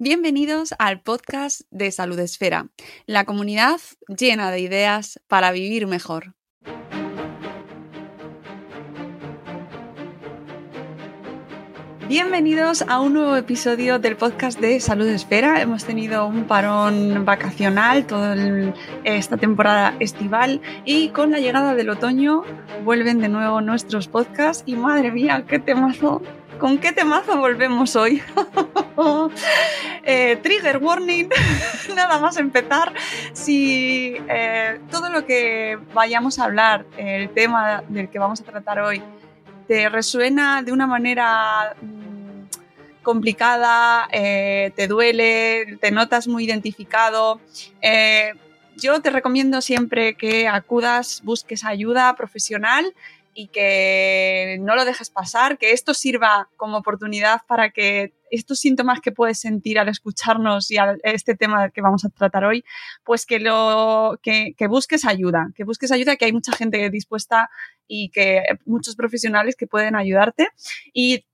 Bienvenidos al podcast de Salud Esfera, la comunidad llena de ideas para vivir mejor. Bienvenidos a un nuevo episodio del podcast de Salud Esfera. Hemos tenido un parón vacacional toda esta temporada estival y con la llegada del otoño vuelven de nuevo nuestros podcasts y madre mía, qué temazo ¿Con qué temazo volvemos hoy? Eh, trigger warning, nada más empezar. Si eh, todo lo que vayamos a hablar, el tema del que vamos a tratar hoy, te resuena de una manera mm, complicada, eh, te duele, te notas muy identificado, yo te recomiendo siempre que acudas, busques ayuda profesional y que no lo dejes pasar, que esto sirva como oportunidad para que estos síntomas que puedes sentir al escucharnos y a este tema que vamos a tratar hoy, pues que, lo, que, busques ayuda, que busques ayuda, que hay mucha gente dispuesta y que muchos profesionales que pueden ayudarte. Y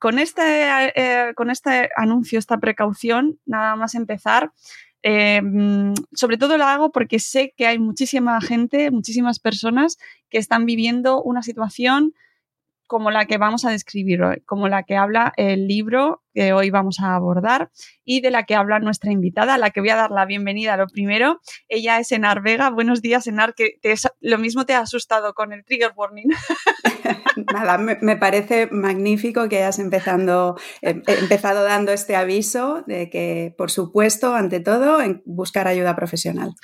con, este, eh, con este anuncio, esta precaución, nada más empezar, Em, sobre todo lo hago porque sé que hay muchísima gente, muchísimas personas que están viviendo una situación como la que vamos a describir hoy, como la que habla el libro que hoy vamos a abordar y de la que habla nuestra invitada, a la que voy a dar la bienvenida lo primero. Ella es Enar Vega. Buenos días, Enar, que lo mismo te ha asustado con el trigger warning. Nada, me, parece magnífico que hayas empezando, eh, empezado dando este aviso de que, por supuesto, ante todo, en buscar ayuda profesional.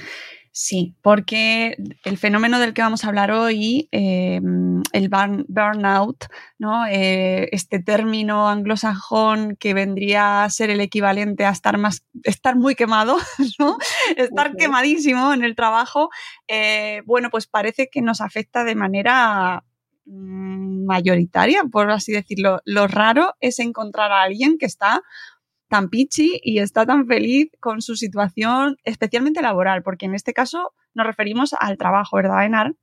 Sí, porque el fenómeno del que vamos a hablar hoy, em, el burnout, ¿no? Eh, este término anglosajón que vendría a ser el equivalente a estar, más, estar muy quemado, ¿no? estar quemadísimo en el trabajo, eh, bueno, pues parece que nos afecta de manera mm, mayoritaria, por así decirlo. Lo raro es encontrar a alguien que está tan pichi y está tan feliz con su situación, especialmente laboral, porque en este caso nos referimos al trabajo, ¿verdad, Enar?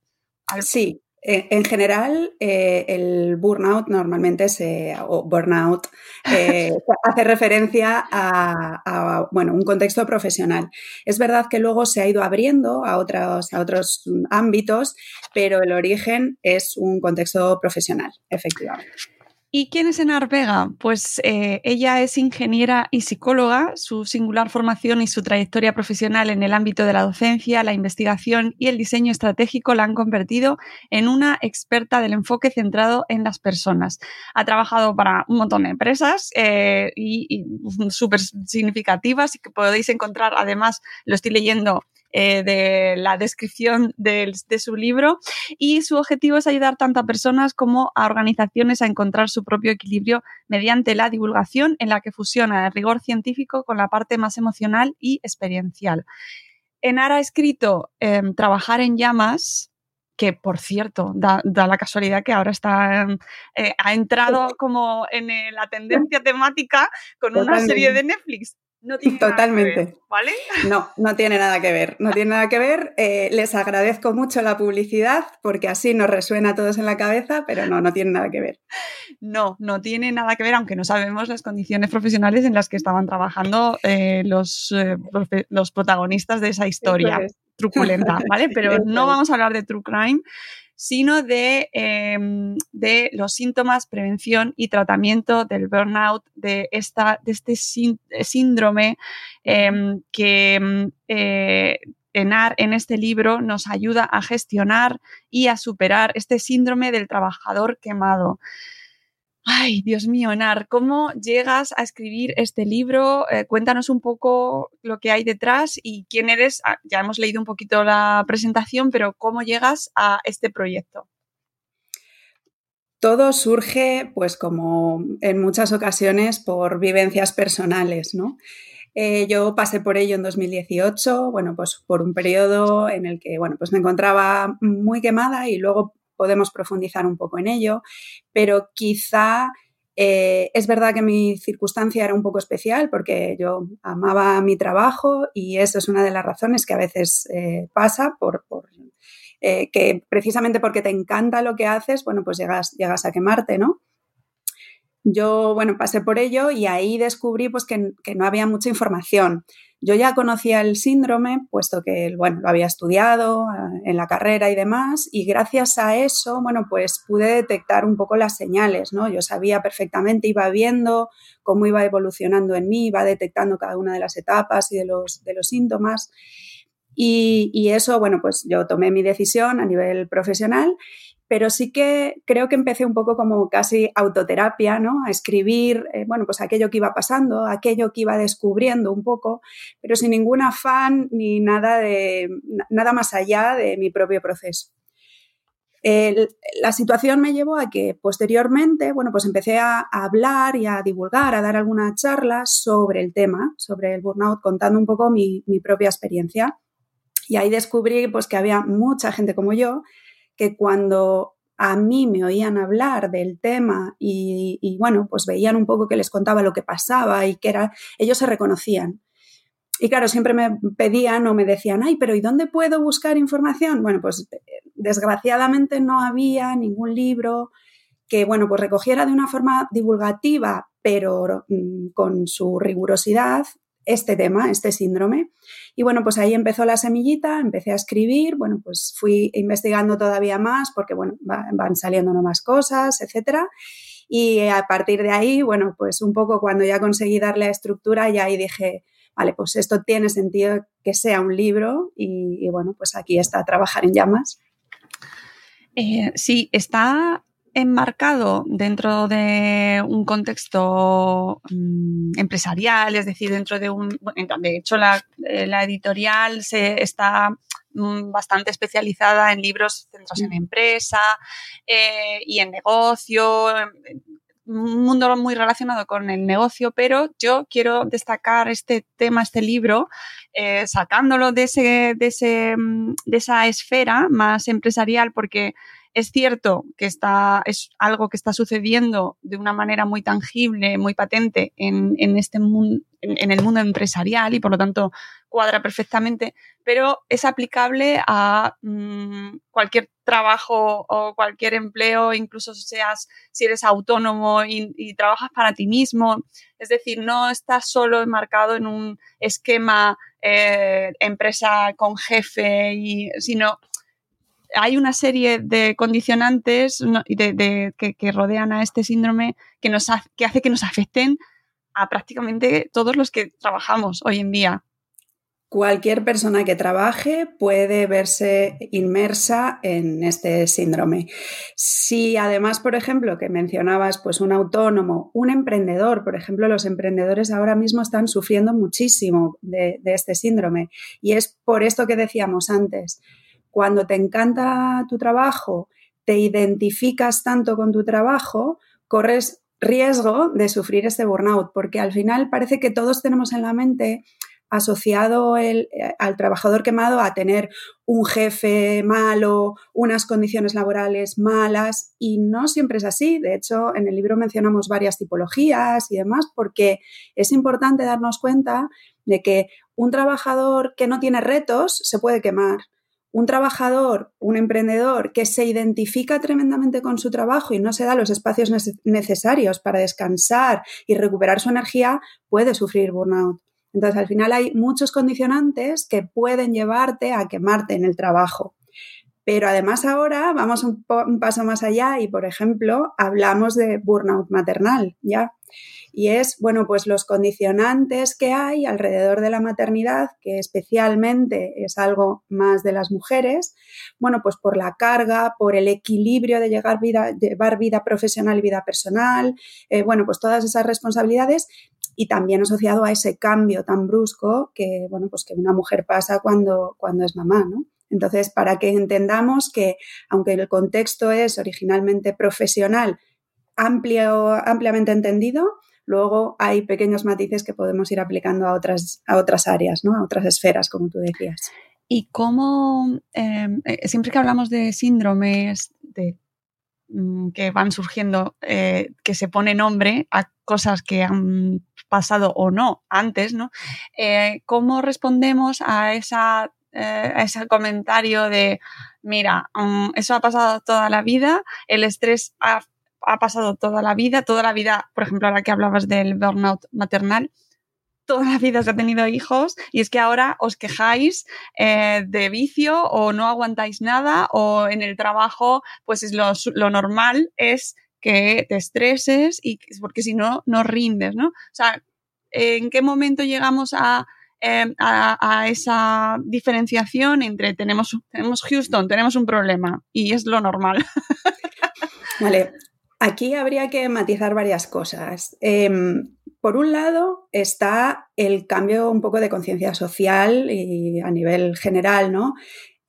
Sí, eh, en general, eh, el burnout normalmente se, o burnout eh, hace referencia a, bueno, un contexto profesional. Es verdad que luego se ha ido abriendo a otros, a otros ámbitos, pero el origen es un contexto profesional, efectivamente. ¿Y quién es Enar Vega? Pues eh, ella es ingeniera y psicóloga. Su singular formación y su trayectoria profesional en el ámbito de la docencia, la investigación y el diseño estratégico la han convertido en una experta del enfoque centrado en las personas. Ha trabajado para un montón de empresas eh, y, y súper significativas y que podéis encontrar, además, lo estoy leyendo eh, de la descripción de, su libro y su objetivo es ayudar tanto a personas como a organizaciones a encontrar su propio equilibrio mediante la divulgación en la que fusiona el rigor científico con la parte más emocional y experiencial. Enara ha escrito em, Trabajar en llamas, que por cierto, da, la casualidad que ahora está, em, eh, ha entrado como en eh, la tendencia temática con una serie de Netflix. No tiene Totalmente. Nada que ver, ¿vale? No, no tiene nada que ver. No tiene nada que ver. Eh, les agradezco mucho la publicidad porque así nos resuena a todos en la cabeza, pero no, no tiene nada que ver. No, no tiene nada que ver, aunque no sabemos las condiciones profesionales en las que estaban trabajando eh, los, eh, los protagonistas de esa historia truculenta, ¿vale? Pero no vamos a hablar de True Crime, sino em, de, los síntomas, prevención y tratamiento del burnout, de, esta, de este síndrome em, que em, eh, en este libro nos ayuda a gestionar y a superar este síndrome del trabajador quemado. Ay, Dios mío, Enar, ¿cómo llegas a escribir este libro? Eh, cuéntanos un poco lo que hay detrás y quién eres. Ah, ya hemos leído un poquito la presentación, pero ¿cómo llegas a este proyecto? Todo surge, pues como en muchas ocasiones, por vivencias personales, ¿no? Eh, yo pasé por ello en 2018, bueno, pues por un periodo en el que, bueno, pues me encontraba muy quemada y luego podemos profundizar un poco en ello, pero quizá eh, es verdad que mi circunstancia era un poco especial porque yo amaba mi trabajo y eso es una de las razones que a veces eh, pasa por, eh, que precisamente porque te encanta lo que haces, bueno, pues llegas, llegas a quemarte, ¿no? Yo, bueno, pasé por ello y ahí descubrí pues que, no había mucha información. Yo ya conocía el síndrome, puesto que, bueno, lo había estudiado eh, en la carrera y demás, y gracias a eso, bueno, pues pude detectar un poco las señales, ¿no? Yo sabía perfectamente, iba viendo cómo iba evolucionando en mí, iba detectando cada una de las etapas y de los, de los síntomas. Y, y eso, bueno, pues yo tomé mi decisión a nivel profesional pero sí que creo que empecé un poco como casi autoterapia, ¿no? A escribir, eh, bueno, pues aquello que iba pasando, aquello que iba descubriendo un poco, pero sin ningún afán ni nada, de, nada más allá de mi propio proceso. la situación me llevó a que posteriormente, bueno, pues empecé a, hablar y a divulgar, a dar alguna charla sobre el tema, sobre el burnout, contando un poco mi, mi propia experiencia. Y ahí descubrí pues que había mucha gente como yo que cuando a mí me oían hablar del tema y, bueno, pues veían un poco que les contaba lo que pasaba y que era, ellos se reconocían. Y claro, siempre me pedían o me decían, ay, pero ¿y dónde puedo buscar información? Bueno, pues desgraciadamente no había ningún libro que, bueno, pues recogiera de una forma divulgativa, pero mm, con su rigurosidad este tema, este síndrome. Y bueno, pues ahí empezó la semillita, empecé a escribir, bueno, pues fui investigando todavía más porque, bueno, van saliendo más cosas, etcétera. Y a partir de ahí, bueno, pues un poco cuando ya conseguí darle estructura, ya ahí dije, vale, pues esto tiene sentido que sea un libro y, bueno, pues aquí está Trabajar en Llamas. Eh, sí, está enmarcado dentro de un contexto mm, empresarial, es decir, dentro de un... De hecho, la, eh, editorial se está mm, bastante especializada en libros centrados en empresa eh, y en negocio, un mundo muy relacionado con el negocio, pero yo quiero destacar este tema, este libro, eh, sacándolo de, ese, de, ese, mm, de esa esfera más empresarial, porque es cierto que está, es algo que está sucediendo de una manera muy tangible, muy patente en, este mundo, en, el mundo empresarial y por lo tanto cuadra perfectamente, pero es aplicable a mm, cualquier trabajo o cualquier empleo, incluso seas, si eres autónomo y, trabajas para ti mismo. Es decir, no estás solo enmarcado en un esquema eh, empresa con jefe, y, sino hay una serie de condicionantes que, rodean a este síndrome que, nos hace que nos afecten a prácticamente todos los que trabajamos hoy en día. Cualquier persona que trabaje puede verse inmersa en este síndrome. Si además, por ejemplo, que mencionabas, pues un autónomo, un emprendedor, por ejemplo, los emprendedores ahora mismo están sufriendo muchísimo de este síndrome. Y es por esto que decíamos antes, cuando te encanta tu trabajo, te identificas tanto con tu trabajo, corres riesgo de sufrir este burnout, porque al final parece que todos tenemos en la mente asociado el, eh, al trabajador quemado a tener un jefe malo, unas condiciones laborales malas, y no siempre es así. De hecho, en el libro mencionamos varias tipologías y demás, porque es importante darnos cuenta de que un trabajador que no tiene retos se puede quemar un trabajador, un emprendedor que se identifica tremendamente con su trabajo y no se da los espacios necesarios para descansar y recuperar su energía, puede sufrir burnout. Entonces, al final hay muchos condicionantes que pueden llevarte a quemarte en el trabajo. Pero además ahora vamos un, paso más allá y, por ejemplo, hablamos de burnout maternal, ¿ya? y es, bueno, pues los condicionantes que hay alrededor de la maternidad, que especialmente es algo más de las mujeres, bueno, pues por la carga, por el equilibrio de llegar vida, llevar vida profesional y vida personal, eh, bueno, pues todas esas responsabilidades y también asociado a ese cambio tan brusco que, bueno, pues que una mujer pasa cuando, cuando es mamá, ¿no? Entonces, para que entendamos que, aunque el contexto es originalmente profesional, amplio, ampliamente entendido, Luego hay pequeños matices que podemos ir aplicando a otras, a otras áreas, ¿no? a otras esferas, como tú decías. Y cómo, em, eh, siempre que hablamos de síndromes de, mm, que van surgiendo, eh, que se pone nombre a cosas que han pasado o no antes, ¿no? Eh, ¿Cómo respondemos a, esa, a ese comentario de, mira, mm, eso ha pasado toda la vida, el estrés ha ha pasado toda la vida, toda la vida, por ejemplo, ahora que hablabas del burnout maternal, toda la vida se ha tenido hijos y es que ahora os quejáis eh, de vicio o no aguantáis nada o en el trabajo pues es lo, lo normal es que te estreses y porque si no, no rindes, ¿no? O sea, ¿en qué momento llegamos a, em, a, esa diferenciación entre tenemos, tenemos Houston, tenemos un problema y es lo normal? Vale, aquí habría que matizar varias cosas. Em, por un lado está el cambio un poco de conciencia social y a nivel general, ¿no?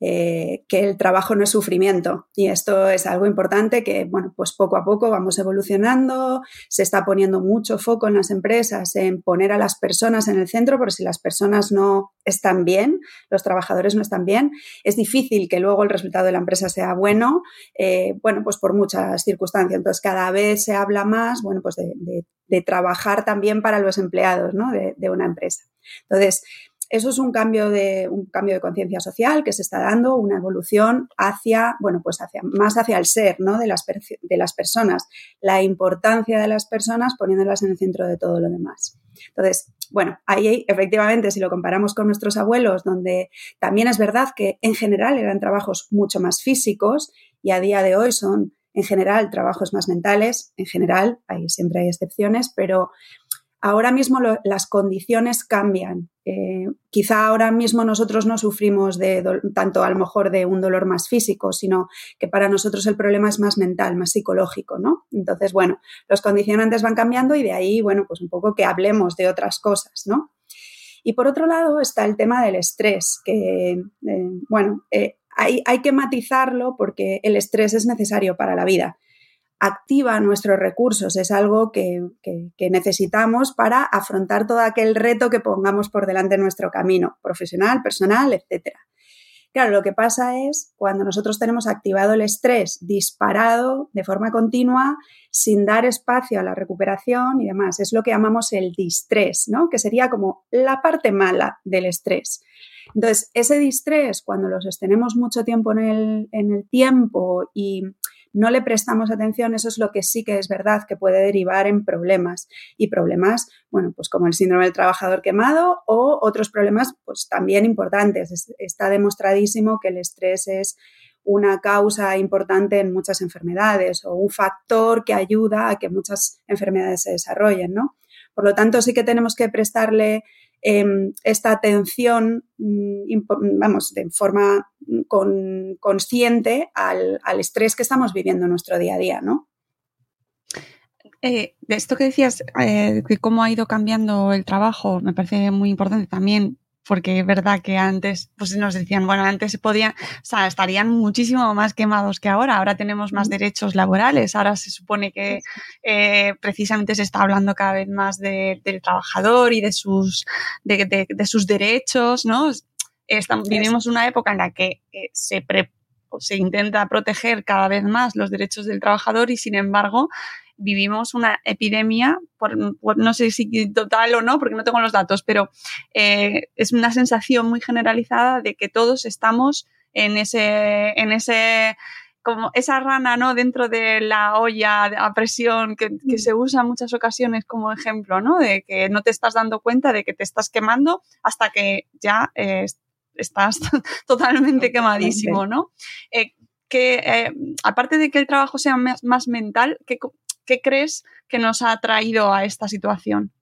Eh, que el trabajo no es sufrimiento. Y esto es algo importante que, bueno, pues poco a poco vamos evolucionando, se está poniendo mucho foco en las empresas en poner a las personas en el centro, porque si las personas no están bien, los trabajadores no están bien, es difícil que luego el resultado de la empresa sea bueno, eh, bueno, pues por muchas circunstancias. Entonces, cada vez se habla más, bueno, pues de, trabajar también para los empleados, ¿no? De, de una empresa. Entonces, eso es un cambio de, un cambio de conciencia social que se está dando, una evolución hacia, bueno, pues hacia, más hacia el ser, ¿no? De las, de las personas, la importancia de las personas poniéndolas en el centro de todo lo demás. Entonces, bueno, ahí efectivamente, si lo comparamos con nuestros abuelos, donde también es verdad que en general eran trabajos mucho más físicos y a día de hoy son en general trabajos más mentales, en general, ahí siempre hay excepciones, pero ahora mismo las condiciones cambian. Eh, quizá ahora mismo nosotros no sufrimos tanto a lo mejor de un dolor más físico, sino que para nosotros el problema es más mental, más psicológico, ¿no? Entonces, bueno, los condicionantes van cambiando y de ahí, bueno, pues un poco que hablemos de otras cosas, ¿no? Y por otro lado está el tema del estrés, que, eh, bueno, eh, hay, hay que matizarlo porque el estrés es necesario para la vida activa nuestros recursos, es algo que, necesitamos para afrontar todo aquel reto que pongamos por delante en nuestro camino, profesional, personal, etc. Claro, lo que pasa es cuando nosotros tenemos activado el estrés disparado de forma continua, sin dar espacio a la recuperación y demás, es lo que llamamos el distrés, ¿no? Que sería como la parte mala del estrés. Entonces, ese distrés, cuando lo sostenemos mucho tiempo en el, en el tiempo y no le prestamos atención, eso es lo que sí que es verdad que puede derivar en problemas. Y problemas, bueno, pues como el síndrome del trabajador quemado o otros problemas, pues también importantes. Está demostradísimo que el estrés es una causa importante en muchas enfermedades o un factor que ayuda a que muchas enfermedades se desarrollen, ¿no? Por lo tanto, sí que tenemos que prestarle Em, esta atención, mm, vamos, de forma consciente al, estrés que estamos viviendo en nuestro día a día, ¿no? Eh, esto que decías, eh, cómo ha ido cambiando el trabajo, me parece muy importante también porque es verdad que antes pues nos decían, bueno, antes se podían, o sea, estarían muchísimo más quemados que ahora, ahora tenemos más derechos laborales, ahora se supone que eh, precisamente se está hablando cada vez más del trabajador y de sus, de, sus derechos, ¿no? Estamos, vivimos una época en la que eh, se, se intenta proteger cada vez más los derechos del trabajador y sin embargo vivimos una epidemia, por, no sé si total o no, porque no tengo los datos, pero eh, es una sensación muy generalizada de que todos estamos en ese, en ese como esa rana, ¿no? Dentro de la olla a presión que, mm. se usa en muchas ocasiones como ejemplo, ¿no? De que no te estás dando cuenta de que te estás quemando hasta que ya eh, estás totalmente quemadísimo, ¿no? Eh, que aparte de que el trabajo sea más, más mental, ¿qué, ¿Qué crees que nos ha traído a esta situación?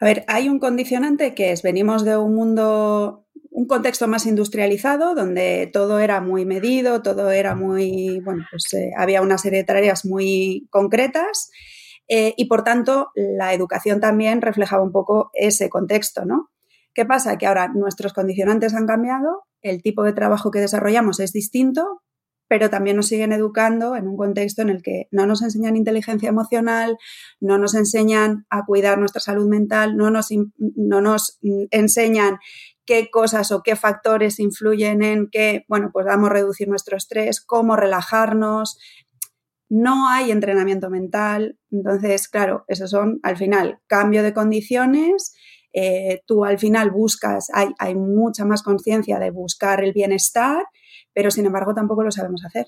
A ver, hay un condicionante que es, venimos de un mundo, un contexto más industrializado, donde todo era muy medido, todo era muy, bueno, pues eh, había una serie de tareas muy concretas eh, y por tanto la educación también reflejaba un poco ese contexto, ¿no? ¿Qué pasa? Que ahora nuestros condicionantes han cambiado, el tipo de trabajo que desarrollamos es distinto, pero también nos siguen educando en un contexto en el que no nos enseñan inteligencia emocional, no nos enseñan a cuidar nuestra salud mental, no nos, no nos enseñan qué cosas o qué factores influyen en que, bueno, pues vamos a reducir nuestro estrés, cómo relajarnos. No hay entrenamiento mental. Entonces, claro, esos son al final cambio de condiciones. Eh, tú al final buscas, hay, hay mucha más conciencia de buscar el bienestar pero sin embargo tampoco lo sabemos hacer.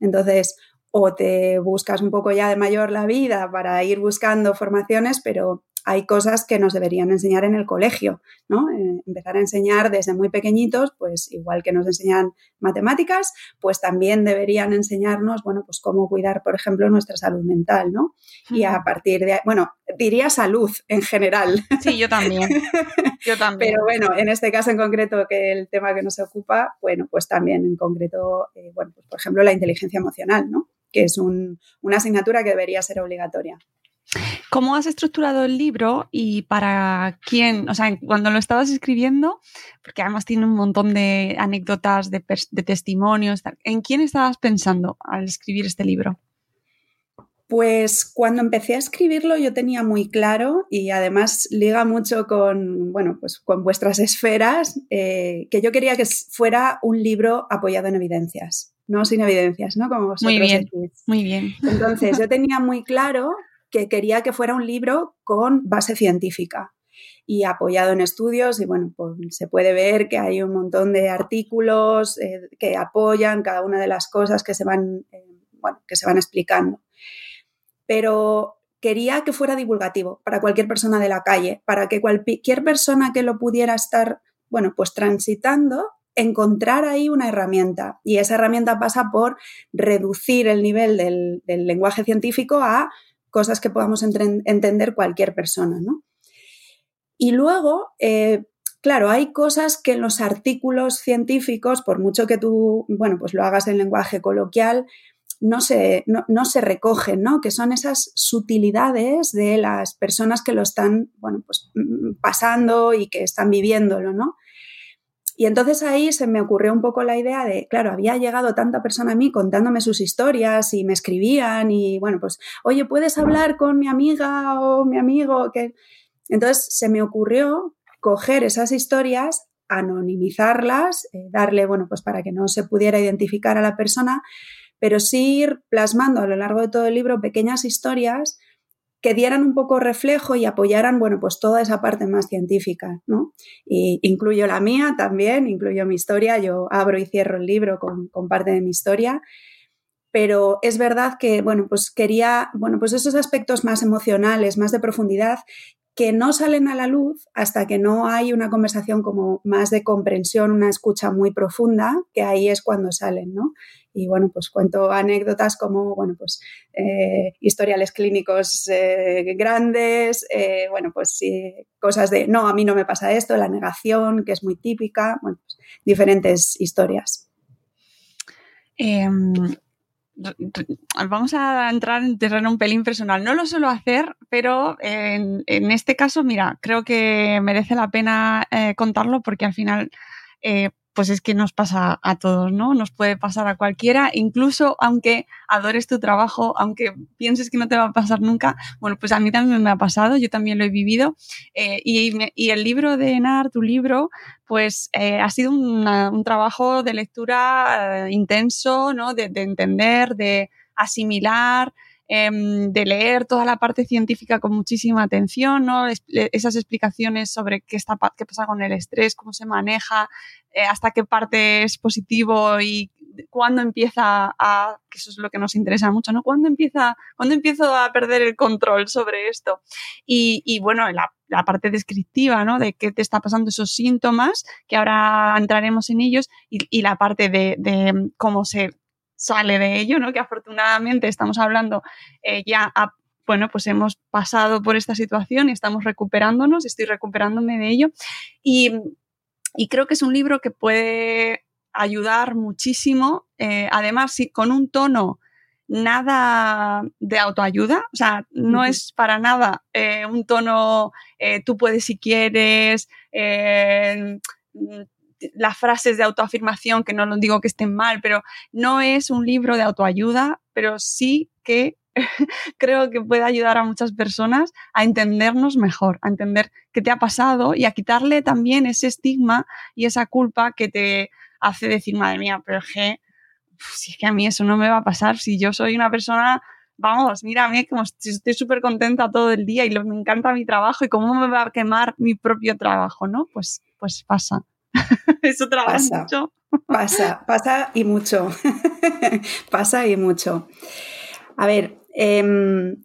Entonces, o te buscas un poco ya de mayor la vida para ir buscando formaciones, pero hay cosas que nos deberían enseñar en el colegio, ¿no? Eh, empezar a enseñar desde muy pequeñitos, pues igual que nos enseñan matemáticas, pues también deberían enseñarnos, bueno, pues cómo cuidar, por ejemplo, nuestra salud mental, ¿no? Y a partir de, bueno, diría salud en general. Sí, yo también. Yo también. Pero bueno, en este caso en concreto, que el tema que nos ocupa, bueno, pues también en concreto, eh, bueno, pues por ejemplo, la inteligencia emocional, ¿no? Que es una asignatura que debería ser obligatoria. ¿Cómo has estructurado el libro y para quién? O sea, cuando lo estabas escribiendo, porque además tiene un montón de anécdotas, de, testimonios, ¿en quién estabas pensando al escribir este libro? Pues cuando empecé a escribirlo yo tenía muy claro y además liga mucho con, bueno, pues con vuestras esferas, eh, que yo quería que fuera un libro apoyado en evidencias, no sin evidencias, ¿no? Como vosotros muy bien, muy bien. Entonces yo tenía muy claro que quería que fuera un libro con base científica y apoyado en estudios y bueno, pues se puede ver que hay un montón de artículos eh, que apoyan cada una de las cosas que se van, eh, que se van explicando. Pero quería que fuera divulgativo para cualquier persona de la calle, para que cualquier persona que lo pudiera estar, bueno, pues transitando, encontrar ahí una herramienta. Y esa herramienta pasa por reducir el nivel del lenguaje científico a cosas que podamos entender cualquier persona, ¿no? Y luego, eh, claro, hay cosas que en los artículos científicos, por mucho que tú, bueno, pues lo hagas en lenguaje coloquial, no se, no, se recogen, ¿no? Que son esas sutilidades de las personas que lo están, bueno, pues mm, pasando y que están viviéndolo, ¿no? Y entonces ahí se me ocurrió un poco la idea de, claro, había llegado tanta persona a mí contándome sus historias y me escribían y bueno, pues, oye, ¿puedes hablar con mi amiga o mi amigo? Que... Entonces se me ocurrió coger esas historias, anonimizarlas, eh, darle, bueno, pues para que no se pudiera identificar a la persona, pero sí ir plasmando a lo largo de todo el libro pequeñas historias que dieran un poco reflejo y apoyaran, bueno, pues toda esa parte más científica, ¿no? Y incluyo la mía también, incluyo mi historia, yo abro y cierro el libro con, con, parte de mi historia, pero es verdad que, bueno, pues quería, bueno, pues esos aspectos más emocionales, más de profundidad, que no salen a la luz hasta que no hay una conversación como más de comprensión, una escucha muy profunda, que ahí es cuando salen, ¿no? Y bueno, pues cuento anécdotas como, bueno, pues eh, historiales clínicos eh, grandes, eh, bueno, pues cosas de, no, a mí no me pasa esto, la negación, que es muy típica, bueno, pues, diferentes historias. Vamos a entrar en terreno un pelín personal. No lo suelo hacer, pero en, este caso, mira, creo que merece la pena contarlo porque al final pues es que nos pasa a todos, ¿no? Nos puede pasar a cualquiera, incluso aunque adores tu trabajo, aunque pienses que no te va a pasar nunca, bueno, pues a mí también me ha pasado, yo también lo he vivido. Eh, y, el libro de Enar, tu libro, pues eh, ha sido un trabajo de lectura eh, intenso, ¿no? de entender, de asimilar, Em, de leer toda la parte científica con muchísima atención, ¿no? esas explicaciones sobre qué, está, qué pasa con el estrés, cómo se maneja, eh, hasta qué parte es positivo y cuándo empieza a, que eso es lo que nos interesa mucho, ¿no? ¿Cuándo empieza, cuándo empiezo a perder el control sobre esto? Y, bueno, la, la, parte descriptiva, ¿no? De qué te está pasando esos síntomas, que ahora entraremos en ellos, y, la parte de, de, cómo se sale de ello, ¿no? Que afortunadamente estamos hablando eh, ya bueno, pues hemos pasado por esta situación y estamos recuperándonos, estoy recuperándome de ello. Y, creo que es un libro que puede ayudar muchísimo, eh, además, con un tono nada de autoayuda, o sea, no es para nada eh, un tono tú puedes si quieres, las frases de autoafirmación, que no lo digo que estén mal, pero no es un libro de autoayuda, pero sí que creo que puede ayudar a muchas personas a entendernos mejor, a entender qué te ha pasado y a quitarle también ese estigma y esa culpa que te hace decir, madre mía, pero es que, si es que a mí eso no me va a pasar, si yo soy una persona vamos, mírame, como estoy súper contenta todo el día y me encanta mi trabajo y cómo me va a quemar mi propio trabajo, ¿no? Pues, pues pasa. Eso trabaja mucho. Pasa, pasa y mucho. pasa y mucho. A ver, em,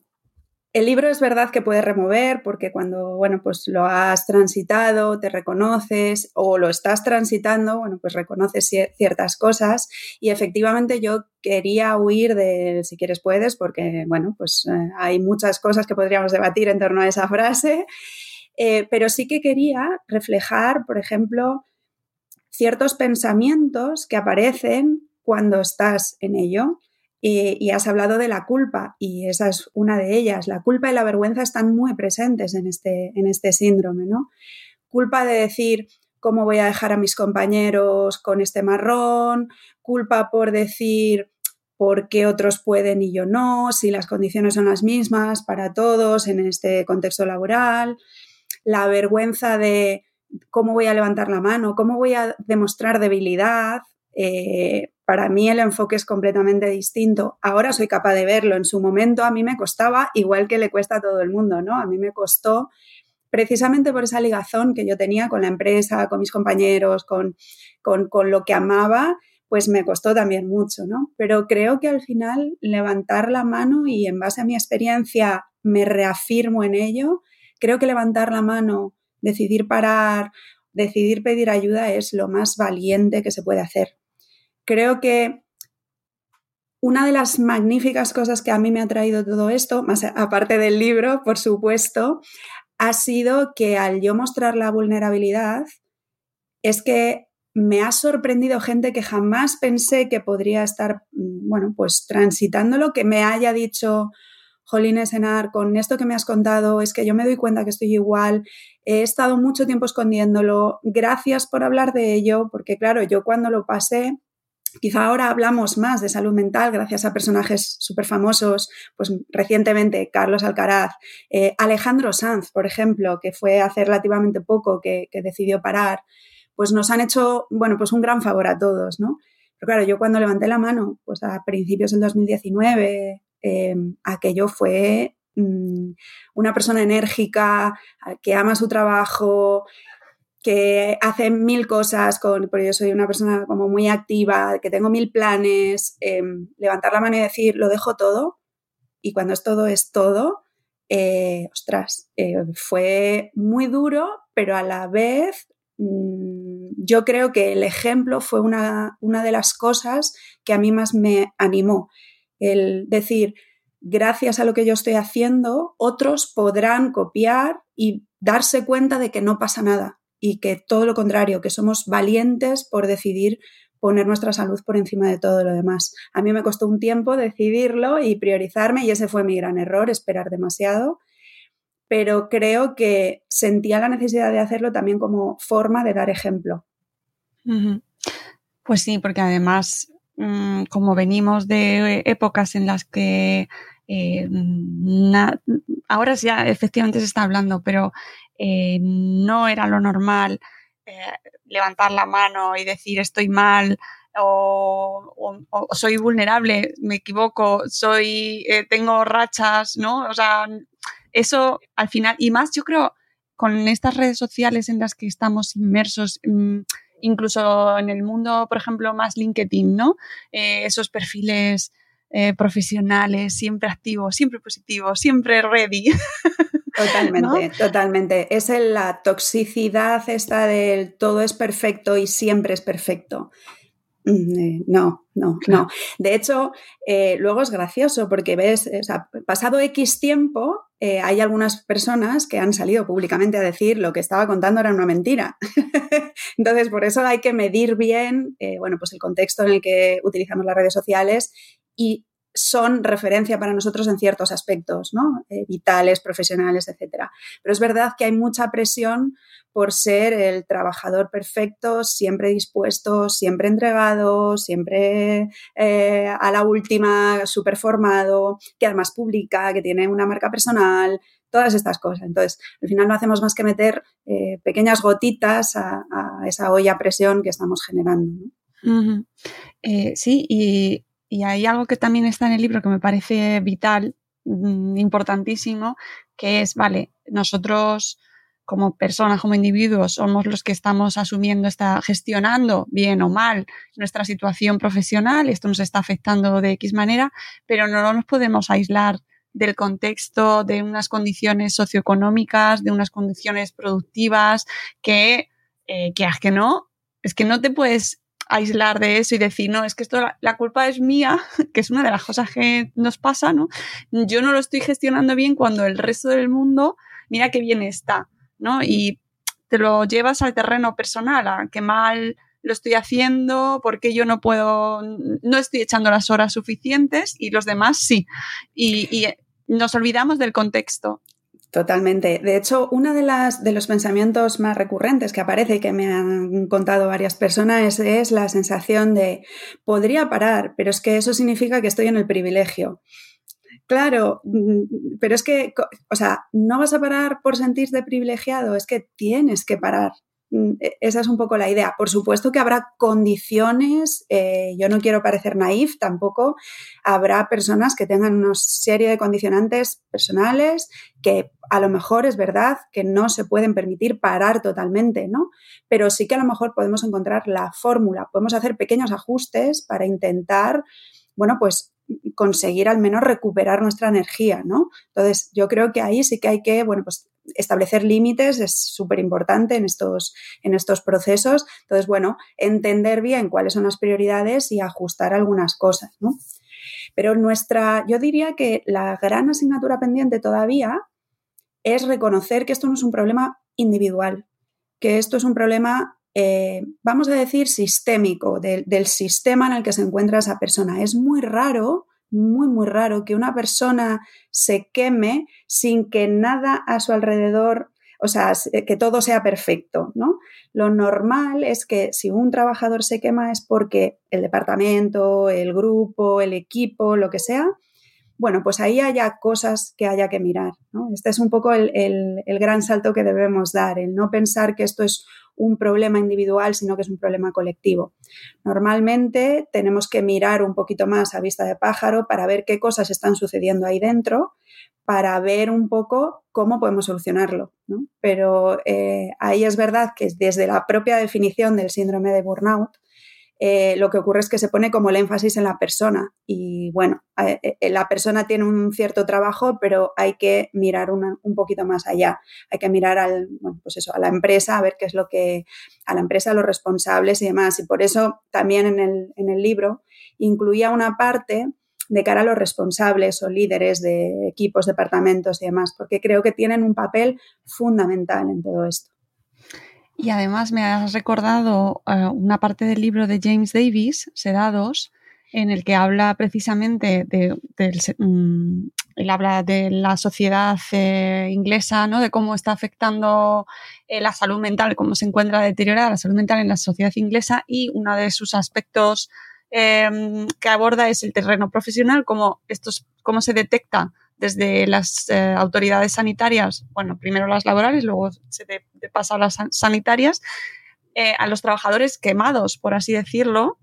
el libro es verdad que puede remover porque cuando, bueno, pues lo has transitado, te reconoces o lo estás transitando, bueno, pues reconoces ciertas cosas y efectivamente yo quería huir de si quieres puedes porque, bueno, pues eh, hay muchas cosas que podríamos debatir en torno a esa frase, eh, pero sí que quería reflejar, por ejemplo, ciertos pensamientos que aparecen cuando estás en ello y has hablado de la culpa y esa es una de ellas. La culpa y la vergüenza están muy presentes en este, en este síndrome, ¿no? Culpa de decir, ¿cómo voy a dejar a mis compañeros con este marrón? Culpa por decir, ¿por qué otros pueden y yo no? Si las condiciones son las mismas para todos en este contexto laboral. La vergüenza de cómo voy a levantar la mano, cómo voy a demostrar debilidad. Eh, para mí el enfoque es completamente distinto. Ahora soy capaz de verlo. En su momento a mí me costaba, igual que le cuesta a todo el mundo, ¿no? A mí me costó precisamente por esa ligazón que yo tenía con la empresa, con mis compañeros, con, con, lo que amaba, pues me costó también mucho, ¿no? Pero creo que al final levantar la mano y en base a mi experiencia me reafirmo en ello, creo que levantar la mano, decidir parar, decidir pedir ayuda es lo más valiente que se puede hacer. Creo que una de las magníficas cosas que a mí me ha traído todo esto, más aparte del libro, por supuesto, ha sido que al yo mostrar la vulnerabilidad, es que me ha sorprendido gente que jamás pensé que podría estar, mm, bueno, pues transitándolo, que me haya dicho, Jolines Enar, con esto que me has contado, es que yo me doy cuenta que estoy igual, he estado mucho tiempo escondiéndolo, gracias por hablar de ello, porque claro, yo cuando lo pasé, Quizá ahora hablamos más de salud mental gracias a personajes súper famosos, pues recientemente Carlos Alcaraz, eh, Alejandro Sanz, por ejemplo, que fue hace relativamente poco que, decidió parar, pues nos han hecho, bueno, pues un gran favor a todos, ¿no? Pero claro, yo cuando levanté la mano, pues a principios del 2019, em, aquello fue mm, una persona enérgica, que ama su trabajo, que hace mil cosas, con, porque yo soy una persona como muy activa, que tengo mil planes, em, levantar la mano y decir, lo dejo todo, y cuando es todo, es todo, eh, ostras, eh, fue muy duro, pero a la vez mm, yo creo que el ejemplo fue una, una de las cosas que a mí más me animó, el decir, gracias a lo que yo estoy haciendo, otros podrán copiar y darse cuenta de que no pasa nada, y que todo lo contrario, que somos valientes por decidir poner nuestra salud por encima de todo lo demás. A mí me costó un tiempo decidirlo y priorizarme y ese fue mi gran error, esperar demasiado, pero creo que sentía la necesidad de hacerlo también como forma de dar ejemplo. Pues sí, porque además, mm, como venimos de épocas en las que eh, ahora ya efectivamente se está hablando, pero eh, no era lo normal eh, levantar la mano y decir estoy mal o, soy vulnerable, me equivoco, soy, eh, tengo rachas, ¿no? O sea, eso al final, y más yo creo con estas redes sociales en las que estamos inmersos, mm, incluso en el mundo, por ejemplo, más LinkedIn, ¿no? esos perfiles profesionales, siempre activos, siempre positivos, siempre ready. Totalmente, totalmente. Es la toxicidad esta del todo es perfecto y siempre es perfecto. Mm, eh, no, no, no. De hecho, eh, luego es gracioso porque ves, pasado X tiempo, eh, hay algunas personas que han salido públicamente a decir lo que estaba contando era una mentira. Entonces, por eso hay que medir bien, bueno, pues el contexto en el que utilizamos las redes sociales y son referencia para nosotros en ciertos aspectos, ¿no? Eh, vitales, profesionales, etc. Pero es verdad que hay mucha presión por ser el trabajador perfecto, siempre dispuesto, siempre entregado, siempre eh, a la última, súper formado, que además publica, que tiene una marca personal, todas estas cosas. Entonces, al final no hacemos más que meter eh, pequeñas gotitas a, esa olla presión que estamos generando. sí, y y hay algo que también está en el libro que me parece vital, mm, importantísimo, que es, vale, nosotros como personas, como individuos, somos los que estamos asumiendo, está gestionando bien o mal nuestra situación profesional, esto nos está afectando de X manera, pero no nos podemos aislar del contexto, de unas condiciones socioeconómicas, de unas condiciones productivas, que, eh, que que no, es que no te puedes aislar de eso y decir, no, es que esto, la, culpa es mía, que es una de las cosas que nos pasa, ¿no? Yo no lo estoy gestionando bien cuando el resto del mundo, mira qué bien está, ¿no? Y te lo llevas al terreno personal, a qué mal lo estoy haciendo, porque yo no puedo, no estoy echando las horas suficientes y los demás sí. Y, y nos olvidamos del contexto Totalmente. De hecho, uno de, las, de los pensamientos más recurrentes que aparece y que me han contado varias personas es, la sensación de podría parar, pero es que eso significa que estoy en el privilegio. Claro, mm, pero es que, o sea, no vas a parar por sentirte privilegiado, es que tienes que parar. Mm, e, esa es un poco la idea. Por supuesto que habrá condiciones, eh, yo no quiero parecer naif tampoco, habrá personas que tengan una serie de condicionantes personales que a lo mejor es verdad que no se pueden permitir parar totalmente, ¿no? Pero sí que a lo mejor podemos encontrar la fórmula, podemos hacer pequeños ajustes para intentar, bueno, pues conseguir al menos recuperar nuestra energía, ¿no? Entonces, yo creo que ahí sí que hay que, bueno, pues establecer límites es súper importante en estos, en estos procesos. Entonces, bueno, entender bien cuáles son las prioridades y ajustar algunas cosas, ¿no? Pero nuestra, yo diría que la gran asignatura pendiente todavía es reconocer que esto no es un problema individual, que esto es un problema, eh, vamos a decir, sistémico, del sistema en el que se encuentra esa persona. Es muy raro muy, muy raro que una persona se queme sin que nada a su alrededor, o sea, que todo sea perfecto, ¿no? Lo normal es que si un trabajador se quema es porque el departamento, el grupo, el equipo, lo que sea, bueno, pues ahí haya cosas que haya que mirar. Este es un poco el, el, gran salto que debemos dar, el no pensar que esto es un problema individual, sino que es un problema colectivo. Normalmente tenemos que mirar un poquito más a vista de pájaro para ver qué cosas están sucediendo ahí dentro, para ver un poco cómo podemos solucionarlo. Pero eh, ahí es verdad que desde la propia definición del síndrome de burnout, eh, lo que ocurre es que se pone como el énfasis en la persona. Y bueno, eh, eh, la persona tiene un cierto trabajo, pero hay que mirar un poquito más allá. Hay que mirar al, pues eso, a la empresa, a ver qué es lo que, a la empresa, a los responsables y demás. Y por eso también en el, en el libro incluía una parte de cara a los responsables o líderes de equipos, departamentos y demás, porque creo que tienen un papel fundamental en todo esto. Y además me has recordado eh, una parte del libro de James Davis, Sedados, en el que habla precisamente de, mm, habla de la sociedad eh, inglesa, ¿no? de cómo está afectando eh, la salud mental, cómo se encuentra deteriorada la salud mental en la sociedad inglesa y uno de sus aspectos que aborda es el terreno profesional, cómo, estos, cómo se detecta desde las eh, autoridades sanitarias, bueno, primero las laborales, luego se te, pasa a las sanitarias, eh, a los trabajadores quemados, por así decirlo,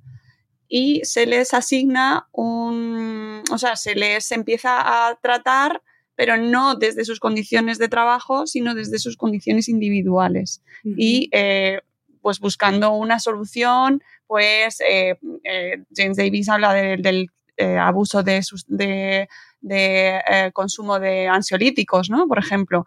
y se les asigna un, o sea, se les empieza a tratar, pero no desde sus condiciones de trabajo, sino desde sus condiciones individuales. Y eh, pues buscando una solución, pues James Davis habla del abuso de, sus, de de eh, consumo de ansiolíticos, ¿no? Por ejemplo,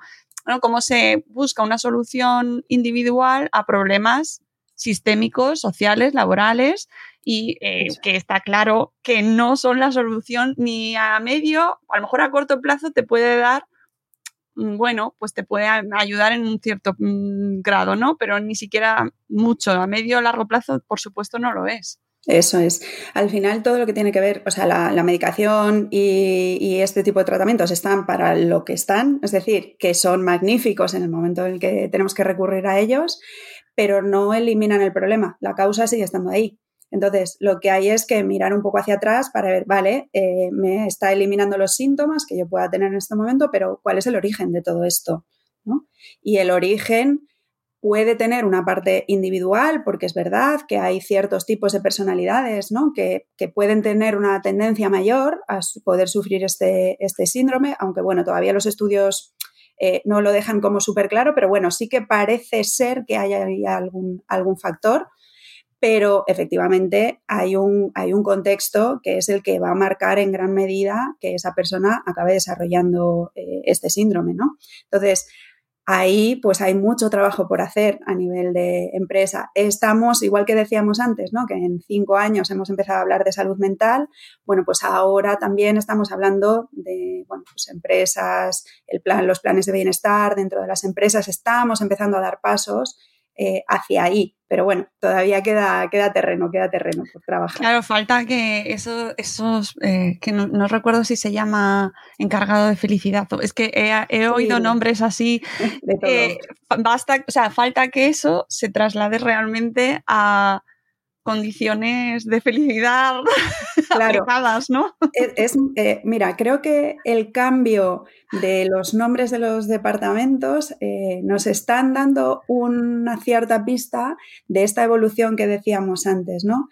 cómo se busca una solución individual a problemas sistémicos, sociales, laborales y eh, que está claro que no son la solución ni a medio, a lo mejor a corto plazo te puede dar, mm, bueno, pues te puede ayudar en un cierto mm, grado, ¿no? Pero ni siquiera mucho, a medio o largo plazo, por supuesto, no lo es. Eso es. Al final, todo lo que tiene que ver, o sea, la, medicación y, este tipo de tratamientos están para lo que están, es decir, que son magníficos en el momento en el que tenemos que recurrir a ellos, pero no eliminan el problema. La causa sigue estando ahí. Entonces, lo que hay es que mirar un poco hacia atrás para ver, vale, eh, me está eliminando los síntomas que yo pueda tener en este momento, pero ¿cuál es el origen de todo esto? Y el origen puede tener una parte individual, porque es verdad que hay ciertos tipos de personalidades ¿no? que, pueden tener una tendencia mayor a poder sufrir este, este síndrome, aunque bueno, todavía los estudios eh, no lo dejan como súper claro, pero bueno, sí que parece ser que hay algún, algún factor pero efectivamente hay un, hay un contexto que es el que va a marcar en gran medida que esa persona acabe desarrollando eh, este síndrome, ¿no? Entonces, ahí pues hay mucho trabajo por hacer a nivel de empresa. Estamos, igual que decíamos antes, ¿no? que en cinco años hemos empezado a hablar de salud mental, bueno, pues ahora también estamos hablando de bueno, pues empresas, el plan, los planes de bienestar dentro de las empresas, estamos empezando a dar pasos eh, hacia ahí. Pero bueno, todavía queda, queda terreno, queda terreno por trabajar. Claro, falta que eso, esos, eh, que no, recuerdo si se llama encargado de felicidad. Es que he, oído nombres así. Eh, basta, o sea, falta que eso se traslade realmente a condiciones de felicidad claro. ¿no? Es, eh, mira, creo que el cambio de los nombres de los departamentos eh, nos están dando una cierta pista de esta evolución que decíamos antes, ¿no?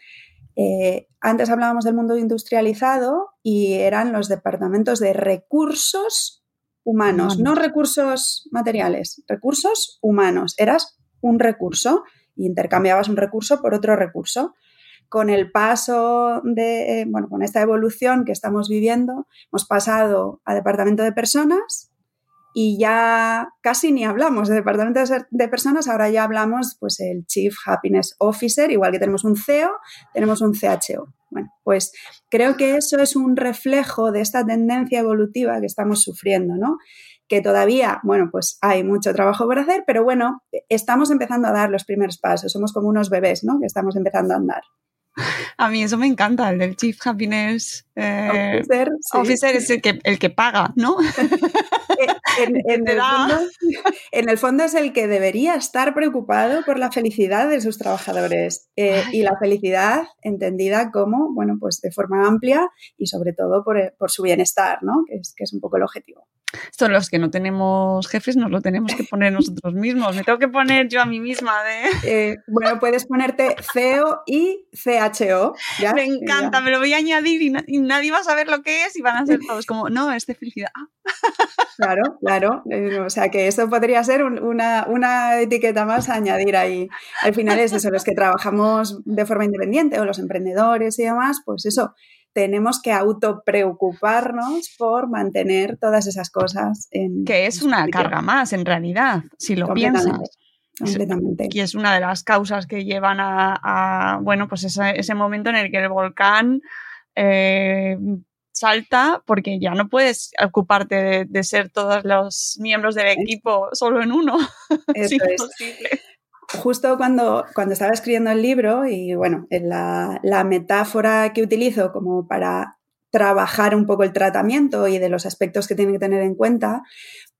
Eh, antes hablábamos del mundo industrializado y eran los departamentos de recursos humanos, no recursos materiales, recursos humanos. Eras un recurso y intercambiabas un recurso por otro recurso. Con el paso de, eh, bueno, con esta evolución que estamos viviendo, hemos pasado a departamento de personas y ya casi ni hablamos de departamento de personas, ahora ya hablamos pues el Chief Happiness Officer, igual que tenemos un CEO, tenemos un CHO. Bueno, pues creo que eso es un reflejo de esta tendencia evolutiva que estamos sufriendo, ¿no? Que todavía, bueno, pues hay mucho trabajo por hacer, pero bueno, estamos empezando a dar los primeros pasos, somos como unos bebés, ¿no? Que estamos empezando a andar. A mí eso me encanta, el del Chief Happiness eh, Officer, es el que, el que paga, ¿no? en, el fondo, es el que debería estar preocupado por la felicidad de sus trabajadores eh, y la felicidad entendida como, bueno, pues de forma amplia y sobre todo por, por su bienestar, ¿no? Que es, que es un poco el objetivo. Esto los que no tenemos jefes nos lo tenemos que poner nosotros mismos. Me tengo que poner yo a mí misma de... Eh, bueno, puedes ponerte CEO y CHO. Me encanta, me lo voy a añadir y, nadie va a saber lo que es y van a ser todos como, no, es de felicidad. Claro, claro. Eh, o sea que eso podría ser una, una, etiqueta más a añadir ahí. Al final es eso, los que trabajamos de forma independiente o los emprendedores y demás, pues eso, tenemos que autopreocuparnos por mantener todas esas cosas. En que es una carga más, en realidad, si lo piensas. Completamente. Y es una de las causas que llevan a, bueno, pues ese, momento en el que el volcán eh, salta porque ya no puedes ocuparte de, ser todos los miembros del equipo solo en uno. es imposible justo cuando, cuando estaba escribiendo el libro y bueno, la, la metáfora que utilizo como para trabajar un poco el tratamiento y de los aspectos que tienen que tener en cuenta,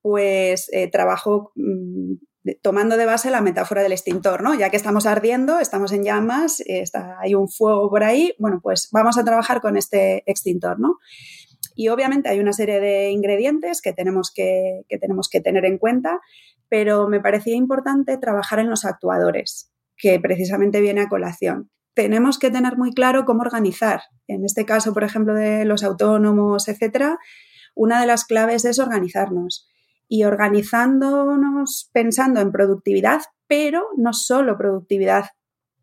pues eh, trabajo mm, tomando de base la metáfora del extintor, ¿no? Ya que estamos ardiendo, estamos en llamas, está, hay un fuego por ahí, bueno, pues vamos a trabajar con este extintor, ¿no? Y obviamente hay una serie de ingredientes que tenemos que, que tenemos que tener en cuenta pero me parecía importante trabajar en los actuadores, que precisamente viene a colación. Tenemos que tener muy claro cómo organizar. En este caso, por ejemplo, de los autónomos, etcétera, una de las claves es organizarnos. Y organizándonos pensando en productividad, pero no solo productividad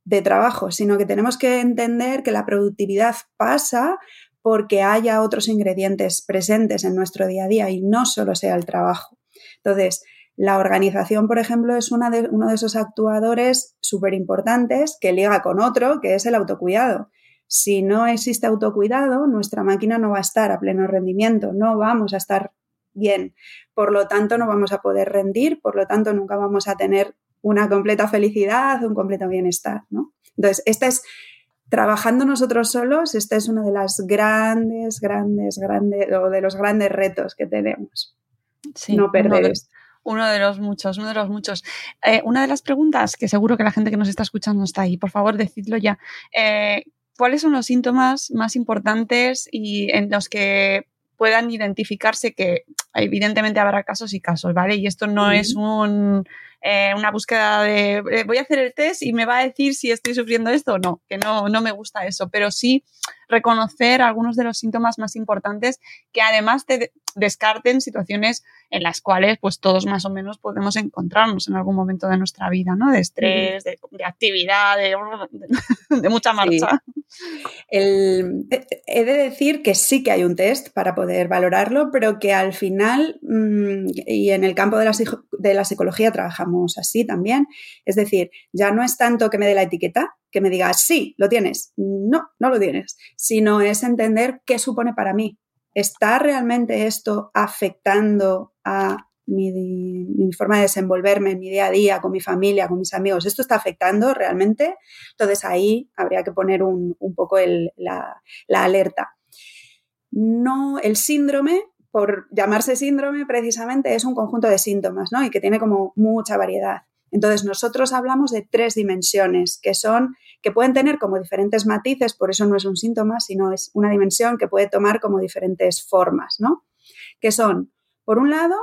de trabajo, sino que tenemos que entender que la productividad pasa porque haya otros ingredientes presentes en nuestro día a día y no solo sea el trabajo. Entonces, la organización, por ejemplo, es una de, uno de esos actuadores súper importantes que liga con otro, que es el autocuidado. Si no existe autocuidado, nuestra máquina no va a estar a pleno rendimiento, no vamos a estar bien. Por lo tanto, no vamos a poder rendir, por lo tanto, nunca vamos a tener una completa felicidad, un completo bienestar. ¿no? Entonces, este es, trabajando nosotros solos, este es uno de las grandes, grandes, grandes, o de los grandes retos que tenemos. no perder esto. Uno de los muchos, uno de los muchos. Eh, una de las preguntas que seguro que la gente que nos está escuchando está ahí, por favor, decidlo ya. Eh, ¿Cuáles son los síntomas más importantes y en los que puedan identificarse que evidentemente habrá casos y casos, ¿vale? Y esto no es un eh, una búsqueda de eh, voy a hacer el test y me va a decir si estoy sufriendo esto o no, que no, no me gusta eso, pero sí reconocer algunos de los síntomas más importantes que además te descarten situaciones en las cuales pues todos más o menos podemos encontrarnos en algún momento de nuestra vida, ¿no? De estrés, de, actividad, de, mucha marcha. he de decir que sí que hay un test para poder valorarlo, pero que al final, mm, y en el campo de la, de la psicología trabajamos así también, es decir, ya no es tanto que me dé la etiqueta, que me diga, sí, lo tienes, no, no lo tienes, sino es entender qué supone para mí. ¿Está realmente esto afectando a mi, forma de desenvolverme en mi día a día, con mi familia, con mis amigos? ¿Esto está afectando realmente? Entonces ahí habría que poner un, poco la, la alerta. No, el síndrome por llamarse síndrome, precisamente es un conjunto de síntomas, ¿no? Y que tiene como mucha variedad. Entonces, nosotros hablamos de tres dimensiones que son, que pueden tener como diferentes matices, por eso no es un síntoma, sino es una dimensión que puede tomar como diferentes formas, ¿no? Que son, por un lado,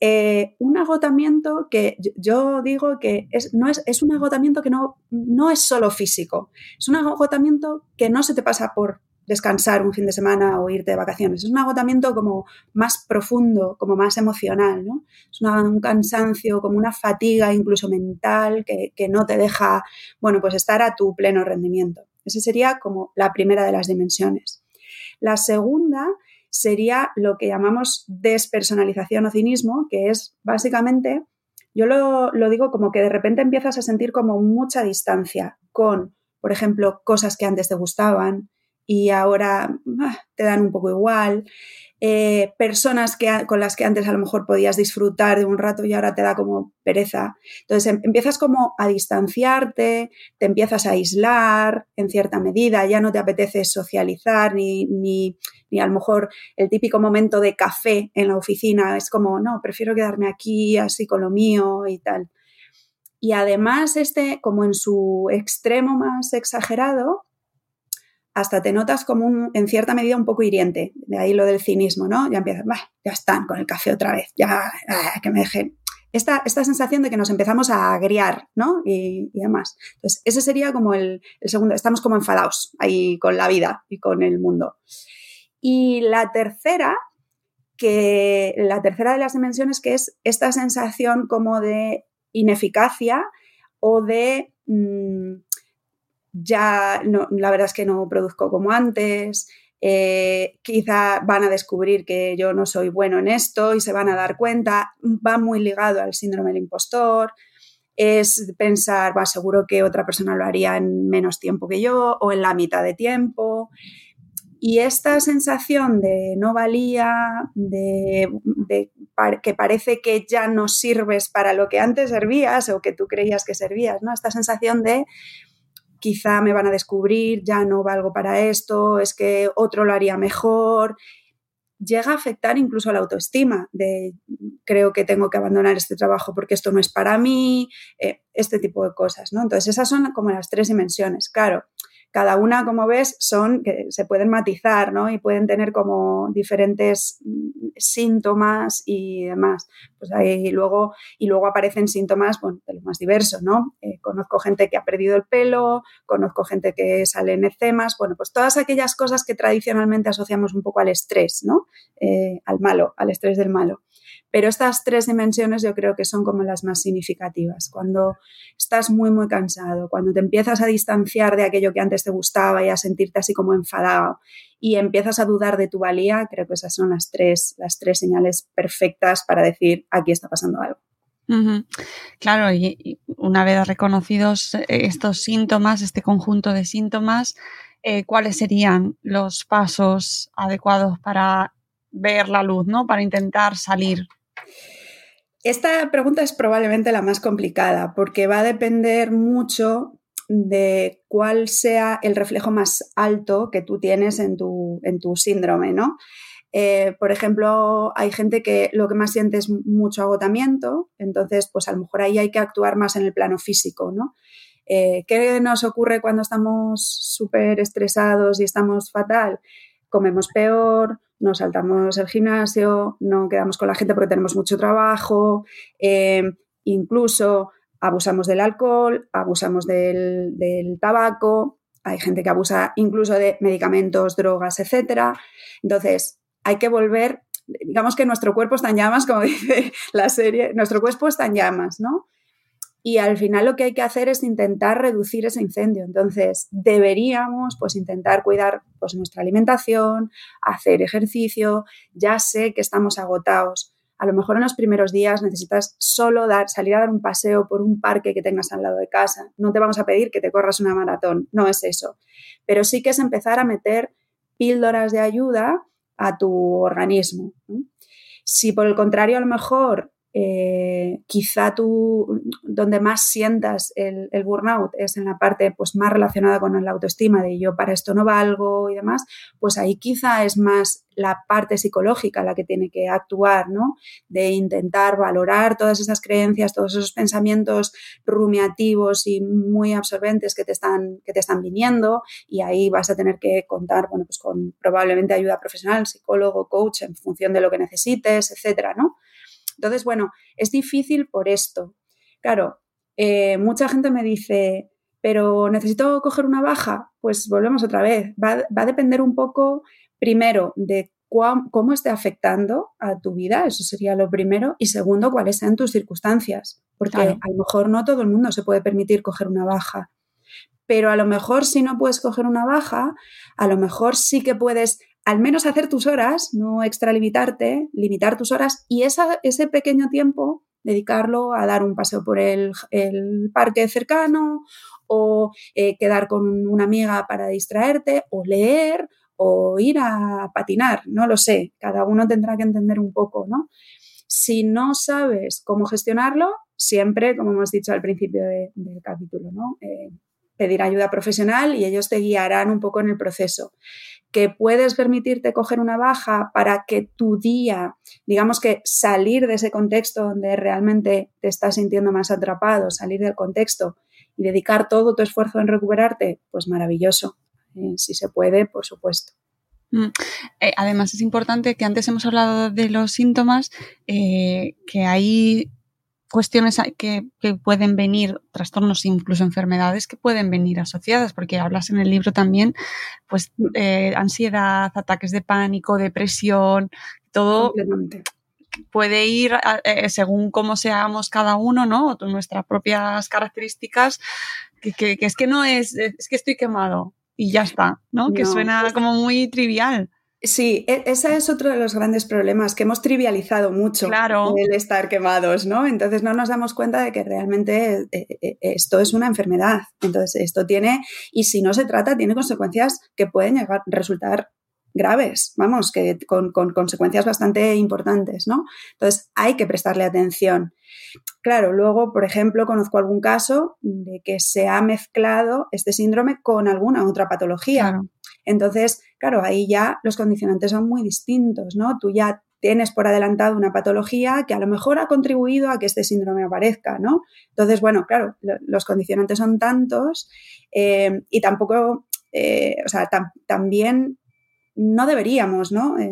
eh, un agotamiento que yo digo que es, no es, es un agotamiento que no, no es solo físico, es un agotamiento que no se te pasa por descansar un fin de semana o irte de vacaciones. Es un agotamiento como más profundo, como más emocional, ¿no? Es un cansancio, como una fatiga incluso mental que, que, no te deja, bueno, pues estar a tu pleno rendimiento. Esa sería como la primera de las dimensiones. La segunda sería lo que llamamos despersonalización o cinismo, que es básicamente, yo lo, lo digo como que de repente empiezas a sentir como mucha distancia con, por ejemplo, cosas que antes te gustaban, y ahora ah, te dan un poco igual. Eh, personas que, con las que antes a lo mejor podías disfrutar de un rato y ahora te da como pereza. Entonces em, empiezas como a distanciarte, te empiezas a aislar en cierta medida, ya no te apetece socializar ni, ni, ni a lo mejor el típico momento de café en la oficina, es como, no, prefiero quedarme aquí así con lo mío y tal. Y además este, como en su extremo más exagerado, hasta te notas como un, en cierta medida un poco hiriente. De ahí lo del cinismo, ¿no? Ya empiezas, ya están con el café otra vez, ya, ah, que me dejen. Esta, esta, sensación de que nos empezamos a agriar, ¿no? Y, demás. Entonces, ese sería como el, el, segundo, estamos como enfadados ahí con la vida y con el mundo. Y la tercera, que la tercera de las dimensiones, que es esta sensación como de ineficacia o de... Mm, ya no, la verdad es que no produzco como antes, eh, quizá van a descubrir que yo no soy bueno en esto y se van a dar cuenta, va muy ligado al síndrome del impostor, es pensar, va, seguro que otra persona lo haría en menos tiempo que yo o en la mitad de tiempo. Y esta sensación de no valía, de, de, que parece que ya no sirves para lo que antes servías o que tú creías que servías, ¿no? Esta sensación de quizá me van a descubrir, ya no valgo para esto, es que otro lo haría mejor. Llega a afectar incluso a la autoestima de creo que tengo que abandonar este trabajo porque esto no es para mí, eh, este tipo de cosas, ¿no? Entonces esas son como las tres dimensiones. Claro, cada una, como ves, son que se pueden matizar, ¿no? Y pueden tener como diferentes mm, síntomas y demás. Pues ahí luego, y luego aparecen síntomas, bueno, de lo más diverso, ¿no? Eh, conozco gente que ha perdido el pelo, conozco gente que sale en ecemas, bueno, pues todas aquellas cosas que tradicionalmente asociamos un poco al estrés, ¿no? Eh, al malo, al estrés del malo. Pero estas tres dimensiones yo creo que son como las más significativas. Cuando estás muy, muy cansado, cuando te empiezas a distanciar de aquello que antes te gustaba y a sentirte así como enfadado y empiezas a dudar de tu valía, creo que esas son las tres, las tres señales perfectas para decir aquí está pasando algo. Claro, y, una vez reconocidos estos síntomas, este conjunto de síntomas, eh, ¿cuáles serían los pasos adecuados para ver la luz, ¿no? Para intentar salir esta pregunta es probablemente la más complicada porque va a depender mucho de cuál sea el reflejo más alto que tú tienes en tu, en tu síndrome, ¿no? Eh, por ejemplo, hay gente que lo que más siente es mucho agotamiento, entonces, pues a lo mejor ahí hay que actuar más en el plano físico, ¿no? Eh, ¿Qué nos ocurre cuando estamos súper estresados y estamos fatal? Comemos peor, nos saltamos el gimnasio, no quedamos con la gente porque tenemos mucho trabajo. Eh, incluso abusamos del alcohol, abusamos del, del tabaco, hay gente que abusa incluso de medicamentos, drogas, etc. Entonces, hay que volver, digamos que nuestro cuerpo está en llamas, como dice la serie, nuestro cuerpo está en llamas, ¿no? Y al final lo que hay que hacer es intentar reducir ese incendio. Entonces, deberíamos pues intentar cuidar pues nuestra alimentación, hacer ejercicio. Ya sé que estamos agotados. A lo mejor en los primeros días necesitas solo dar, salir a dar un paseo por un parque que tengas al lado de casa. No te vamos a pedir que te corras una maratón, no es eso. Pero sí que es empezar a meter píldoras de ayuda a tu organismo. Si por el contrario a lo mejor eh, quizá tú donde más sientas el, burnout es en la parte pues, más relacionada con la autoestima de yo para esto no valgo y demás, pues ahí quizá es más la parte psicológica la que tiene que actuar, ¿no? De intentar valorar todas esas creencias, todos esos pensamientos rumiativos y muy absorbentes que te están, que te están viniendo y ahí vas a tener que contar, bueno, pues con probablemente ayuda profesional, psicólogo, coach, en función de lo que necesites, etcétera, ¿no? Entonces, bueno, es difícil por esto. Claro, eh, mucha gente me dice, pero necesito coger una baja, pues volvemos otra vez. Va, a depender un poco, primero, de cómo esté afectando a tu vida, eso sería lo primero, y segundo, cuáles sean tus circunstancias, porque a lo mejor no todo el mundo se puede permitir coger una baja, pero a lo mejor si no puedes coger una baja, a lo mejor sí que puedes al menos hacer tus horas, no extralimitarte, limitar tus horas y ese pequeño tiempo dedicarlo a dar un paseo por el, parque cercano o eh, quedar con una amiga para distraerte o leer o ir a patinar, no lo sé, cada uno tendrá que entender un poco, ¿no? Si no sabes cómo gestionarlo, siempre, como hemos dicho al principio del capítulo, ¿no? Eh, pedir ayuda profesional y ellos te guiarán un poco en el proceso que puedes permitirte coger una baja para que tu día, digamos que salir de ese contexto donde realmente te estás sintiendo más atrapado, salir del contexto y dedicar todo tu esfuerzo en recuperarte, pues maravilloso. Eh, si se puede, por supuesto. Mm. Eh, además, es importante que antes hemos hablado de los síntomas, eh, que hay cuestiones que, pueden venir, trastornos, incluso enfermedades que pueden venir asociadas, porque hablas en el libro también, pues, eh, ansiedad, ataques de pánico, depresión, todo puede ir eh, según cómo seamos cada uno, ¿no? Nuestras propias características, que, es que no es, es que estoy quemado y ya está, ¿no? Que suena como muy trivial. Sí, e, ese es otro de los grandes problemas, que hemos trivializado mucho el estar quemados, ¿no? Entonces no nos damos cuenta de que realmente eh, eh, esto es una enfermedad. Entonces esto tiene, y si no se trata, tiene consecuencias que pueden llegar, resultar graves, vamos, que con, con, consecuencias bastante importantes, ¿no? Entonces hay que prestarle atención. Claro, luego, por ejemplo, conozco algún caso de que se ha mezclado este síndrome con alguna otra patología. Entonces, claro, ahí ya los condicionantes son muy distintos, ¿no? Tú ya tienes por adelantado una patología que a lo mejor ha contribuido a que este síndrome aparezca, ¿no? Entonces, bueno, claro, los condicionantes son tantos eh, y tampoco, eh, o sea, también no deberíamos, ¿no? Eh,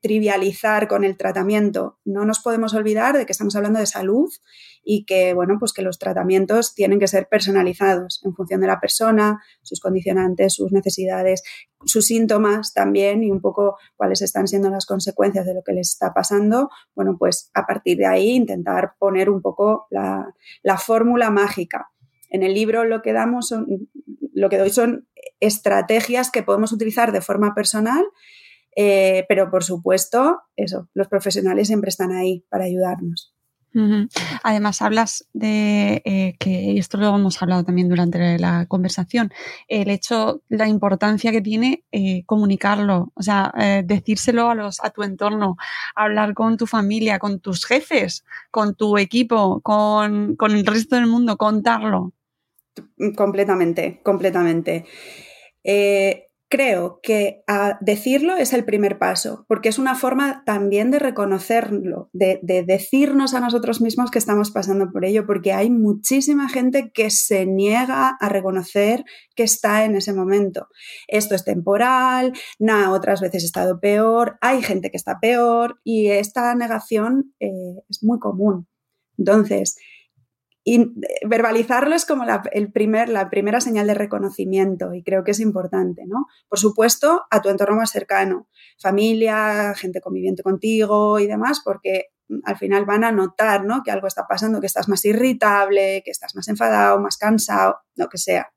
trivializar con el tratamiento. No nos podemos olvidar de que estamos hablando de salud y que, bueno, pues que los tratamientos tienen que ser personalizados en función de la persona, sus condicionantes, sus necesidades, sus síntomas también y un poco cuáles están siendo las consecuencias de lo que les está pasando. Bueno, pues a partir de ahí intentar poner un poco la, la fórmula mágica. En el libro lo que damos lo que doy son estrategias que podemos utilizar de forma personal eh, pero por supuesto, eso, los profesionales siempre están ahí para ayudarnos. Además, hablas de eh, que, y esto lo hemos hablado también durante la conversación, el hecho, la importancia que tiene eh, comunicarlo, o sea, decírselo a, los, a tu entorno, hablar con tu familia, con tus jefes, con tu equipo, con, con el resto del mundo, contarlo. Completamente, completamente. Creo que decirlo es el primer paso, porque es una forma también de reconocerlo, de, decirnos a nosotros mismos que estamos pasando por ello, porque hay muchísima gente que se niega a reconocer que está en ese momento. Esto es temporal, nada, otras veces he estado peor, hay gente que está peor y esta negación eh, es muy común. Entonces, y verbalizarlo es como la, el primer, la primera señal de reconocimiento y creo que es importante, ¿no? Por supuesto, a tu entorno más cercano, familia, gente conviviente contigo y demás, porque al final van a notar, ¿no? Que algo está pasando, que estás más irritable, que estás más enfadado, más cansado, lo que sea.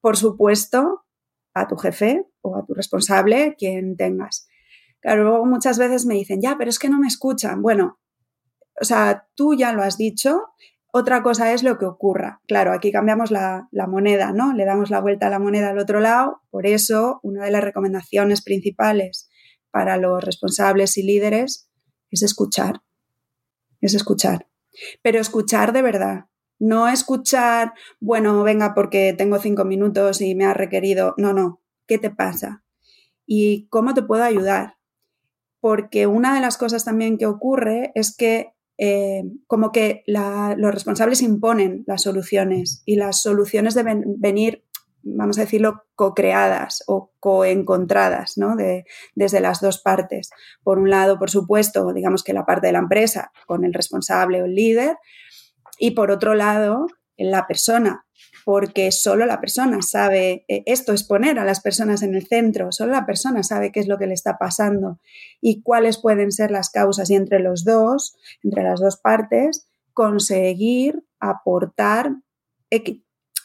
Por supuesto, a tu jefe o a tu responsable, quien tengas. Claro, luego muchas veces me dicen, ya, pero es que no me escuchan. Bueno, o sea, tú ya lo has dicho, otra cosa es lo que ocurra. Claro, aquí cambiamos la, moneda, ¿no? Le damos la vuelta a la moneda al otro lado. Por eso, una de las recomendaciones principales para los responsables y líderes es escuchar. Es escuchar. Pero escuchar de verdad. No escuchar, bueno, venga, porque tengo cinco minutos y me ha requerido. No, no. ¿Qué te pasa? ¿Y cómo te puedo ayudar? Porque una de las cosas también que ocurre es que eh, como que los responsables imponen las soluciones y las soluciones deben venir, vamos a decirlo, co-creadas o co-encontradas ¿no? desde las dos partes. Por un lado, por supuesto, digamos que la parte de la empresa con el responsable o el líder y por otro lado, la persona porque solo la persona sabe, eh, esto es poner a las personas en el centro, solo la persona sabe qué es lo que le está pasando y cuáles pueden ser las causas y entre los dos, entre las dos partes, conseguir aportar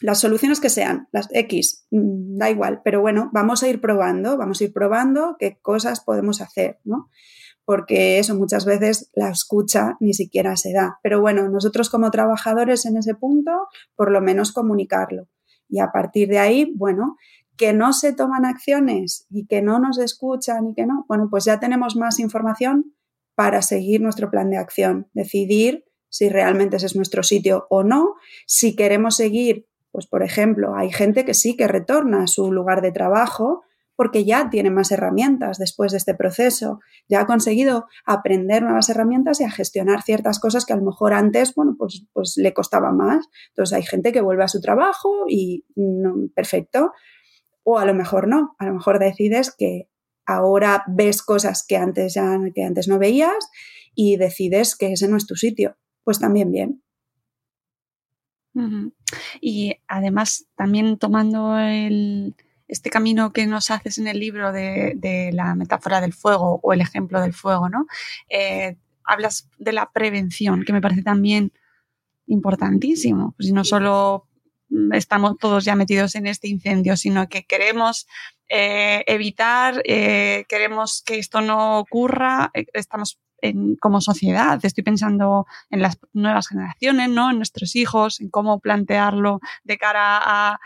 las soluciones que sean, las X, mm, da igual, pero bueno, vamos a ir probando, vamos a ir probando qué cosas podemos hacer, ¿no? Porque eso muchas veces la escucha ni siquiera se da. Pero bueno, nosotros como trabajadores en ese punto, por lo menos comunicarlo. Y a partir de ahí, bueno, que no se toman acciones y que no nos escuchan y que no, bueno, pues ya tenemos más información para seguir nuestro plan de acción, decidir si realmente ese es nuestro sitio o no, si queremos seguir, pues por ejemplo, hay gente que sí que retorna a su lugar de trabajo, porque ya tiene más herramientas después de este proceso, ya ha conseguido aprender nuevas herramientas y a gestionar ciertas cosas que a lo mejor antes, bueno, pues, pues le costaba más. Entonces hay gente que vuelve a su trabajo y perfecto, o a lo mejor no, a lo mejor decides que ahora ves cosas que antes ya que antes no veías y decides que ese no es tu sitio, pues también bien. Y además también tomando el, este camino que nos haces en el libro de, la metáfora del fuego o el ejemplo del fuego, ¿no? Eh, hablas de la prevención, que me parece también importantísimo. Pues no solo estamos todos ya metidos en este incendio, sino que queremos eh, evitar, eh, queremos que esto no ocurra, estamos como sociedad. Estoy pensando en las nuevas generaciones, ¿no? En nuestros hijos, en cómo plantearlo de cara a,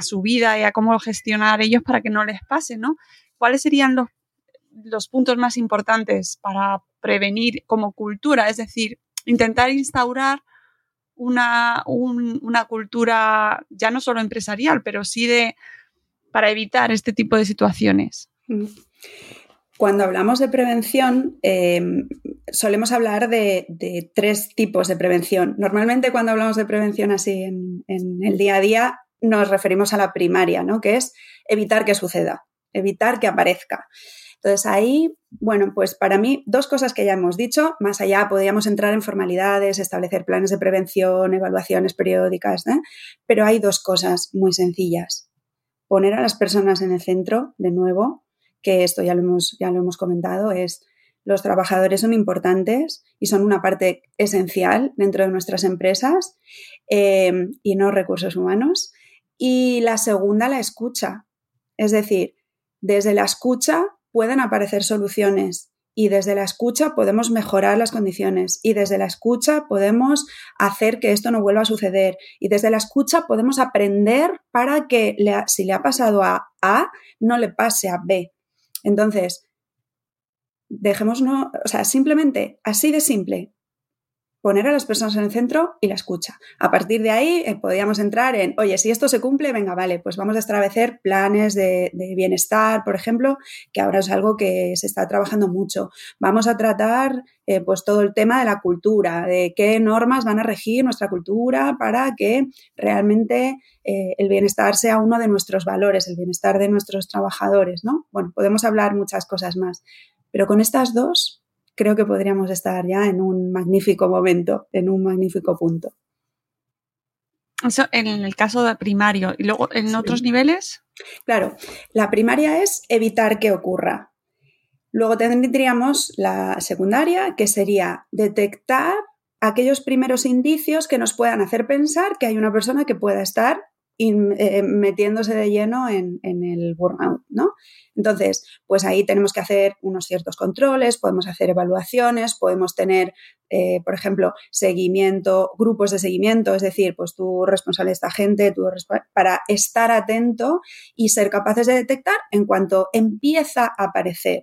su vida y a cómo gestionar ellos para que no les pase, ¿no? ¿Cuáles serían los, puntos más importantes para prevenir como cultura? Es decir, intentar instaurar una, una cultura ya no solo empresarial, pero sí de para evitar este tipo de situaciones. Mm. Cuando hablamos de prevención, eh, solemos hablar de, tres tipos de prevención. Normalmente cuando hablamos de prevención así en, el día a día, nos referimos a la primaria, ¿no? Que es evitar que suceda, evitar que aparezca. Entonces ahí, bueno, pues para mí dos cosas que ya hemos dicho, más allá podríamos entrar en formalidades, establecer planes de prevención, evaluaciones periódicas, ¿eh? pero hay dos cosas muy sencillas. Poner a las personas en el centro, de nuevo, que esto ya lo hemos, ya lo hemos comentado, es los trabajadores son importantes y son una parte esencial dentro de nuestras empresas eh, y no recursos humanos. Y la segunda, la escucha. Es decir, desde la escucha pueden aparecer soluciones y desde la escucha podemos mejorar las condiciones y desde la escucha podemos hacer que esto no vuelva a suceder y desde la escucha podemos aprender para que si le ha pasado a A, no le pase a B. Entonces, dejémonos, o sea, simplemente, así de simple, poner a las personas en el centro y la escucha. A partir de ahí eh, podríamos entrar en, oye, si esto se cumple, venga, vale, pues vamos a establecer planes de, bienestar, por ejemplo, que ahora es algo que se está trabajando mucho. Vamos a tratar eh, pues todo el tema de la cultura, de qué normas van a regir nuestra cultura para que realmente eh, el bienestar sea uno de nuestros valores, el bienestar de nuestros trabajadores, ¿no? Bueno, podemos hablar muchas cosas más, pero con estas dos creo que podríamos estar ya en un magnífico momento, en un magnífico punto. Eso en el caso de primario. ¿Y luego en otros niveles? Claro, la primaria es evitar que ocurra. Luego tendríamos la secundaria, que sería detectar aquellos primeros indicios que nos puedan hacer pensar que hay una persona que pueda estar eh, metiéndose de lleno en, el burnout, ¿no? Entonces, pues ahí tenemos que hacer unos ciertos controles, podemos hacer evaluaciones, podemos tener, eh, por ejemplo, seguimiento, grupos de seguimiento, es decir, pues tú responsable de esta gente, tú para estar atento y ser capaces de detectar en cuanto empieza a aparecer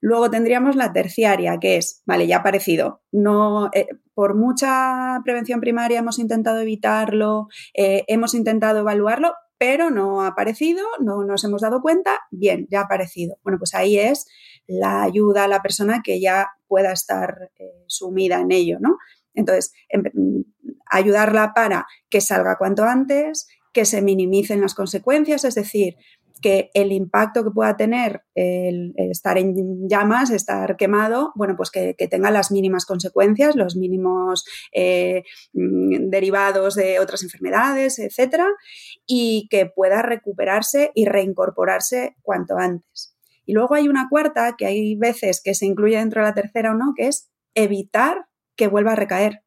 Luego tendríamos la terciaria, que es, vale, ya ha aparecido. No, eh, por mucha prevención primaria hemos intentado evitarlo, eh, hemos intentado evaluarlo, pero no ha aparecido, no nos hemos dado cuenta, bien, ya ha aparecido. Bueno, pues ahí es la ayuda a la persona que ya pueda estar eh, sumida en ello, ¿no? Entonces, ayudarla para que salga cuanto antes, que se minimicen las consecuencias, es decir, que el impacto que pueda tener el, estar en llamas, estar quemado, bueno, pues que, tenga las mínimas consecuencias, los mínimos eh, mm, derivados de otras enfermedades, etcétera, y que pueda recuperarse y reincorporarse cuanto antes. Y luego hay una cuarta, que hay veces que se incluye dentro de la tercera o no, que es evitar que vuelva a recaer.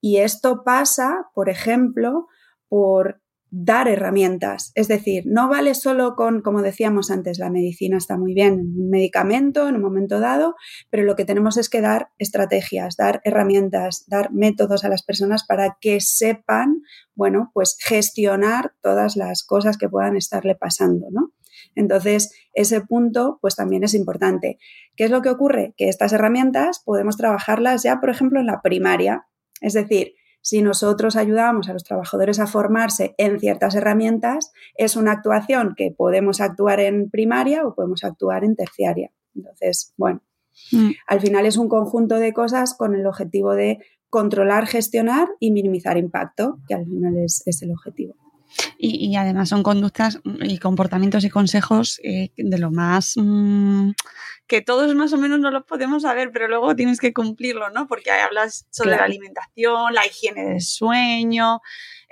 Y esto pasa, por ejemplo, por dar herramientas. Es decir, no vale solo con, como decíamos antes, la medicina está muy bien, un medicamento en un momento dado, pero lo que tenemos es que dar estrategias, dar herramientas, dar métodos a las personas para que sepan, bueno, pues gestionar todas las cosas que puedan estarle pasando, ¿no? Entonces, ese punto, pues también es importante. ¿Qué es lo que ocurre? Que estas herramientas podemos trabajarlas ya, por ejemplo, en la primaria. Es decir, si nosotros ayudamos a los trabajadores a formarse en ciertas herramientas, es una actuación que podemos actuar en primaria o podemos actuar en terciaria. Entonces, bueno, mm. al final es un conjunto de cosas con el objetivo de controlar, gestionar y minimizar impacto, que al final es, el objetivo. Y, además son conductas y comportamientos y consejos eh, de lo más mm, que todos más o menos no lo podemos saber, pero luego tienes que cumplirlo, ¿no? Porque hablas sobre la alimentación, la higiene del sueño,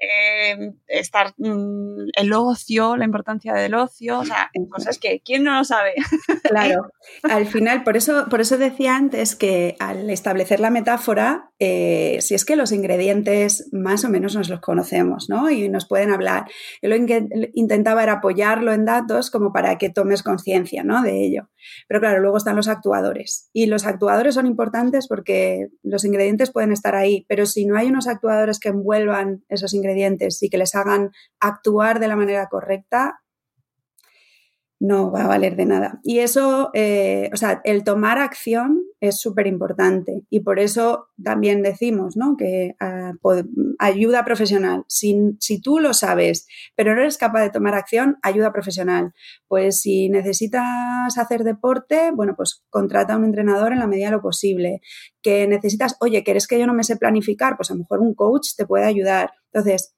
eh, estar mm, el ocio, la importancia del ocio, o sea, cosas que quién no lo sabe. Claro, al final, por eso, por eso decía antes que al establecer la metáfora, eh, si es que los ingredientes más o menos nos los conocemos, ¿no? Y nos pueden hablar. Yo lo que intentaba era apoyarlo en datos como para que tomes conciencia, ¿no? De ello. Pero claro, luego están los actuadores. Y los actuadores son importantes porque los ingredientes pueden estar ahí, pero si no hay unos actuadores que envuelvan esos ingredientes, y que les hagan actuar de la manera correcta, no va a valer de nada. Y eso, eh, o sea, el tomar acción es súper importante y por eso también decimos, ¿no? Que ah, ayuda profesional. Si, si, tú lo sabes, pero no eres capaz de tomar acción, ayuda profesional. Pues si necesitas hacer deporte, bueno, pues contrata a un entrenador en la medida de lo posible. Que necesitas, oye, ¿quieres que yo no me sé planificar? Pues a lo mejor un coach te puede ayudar. Entonces,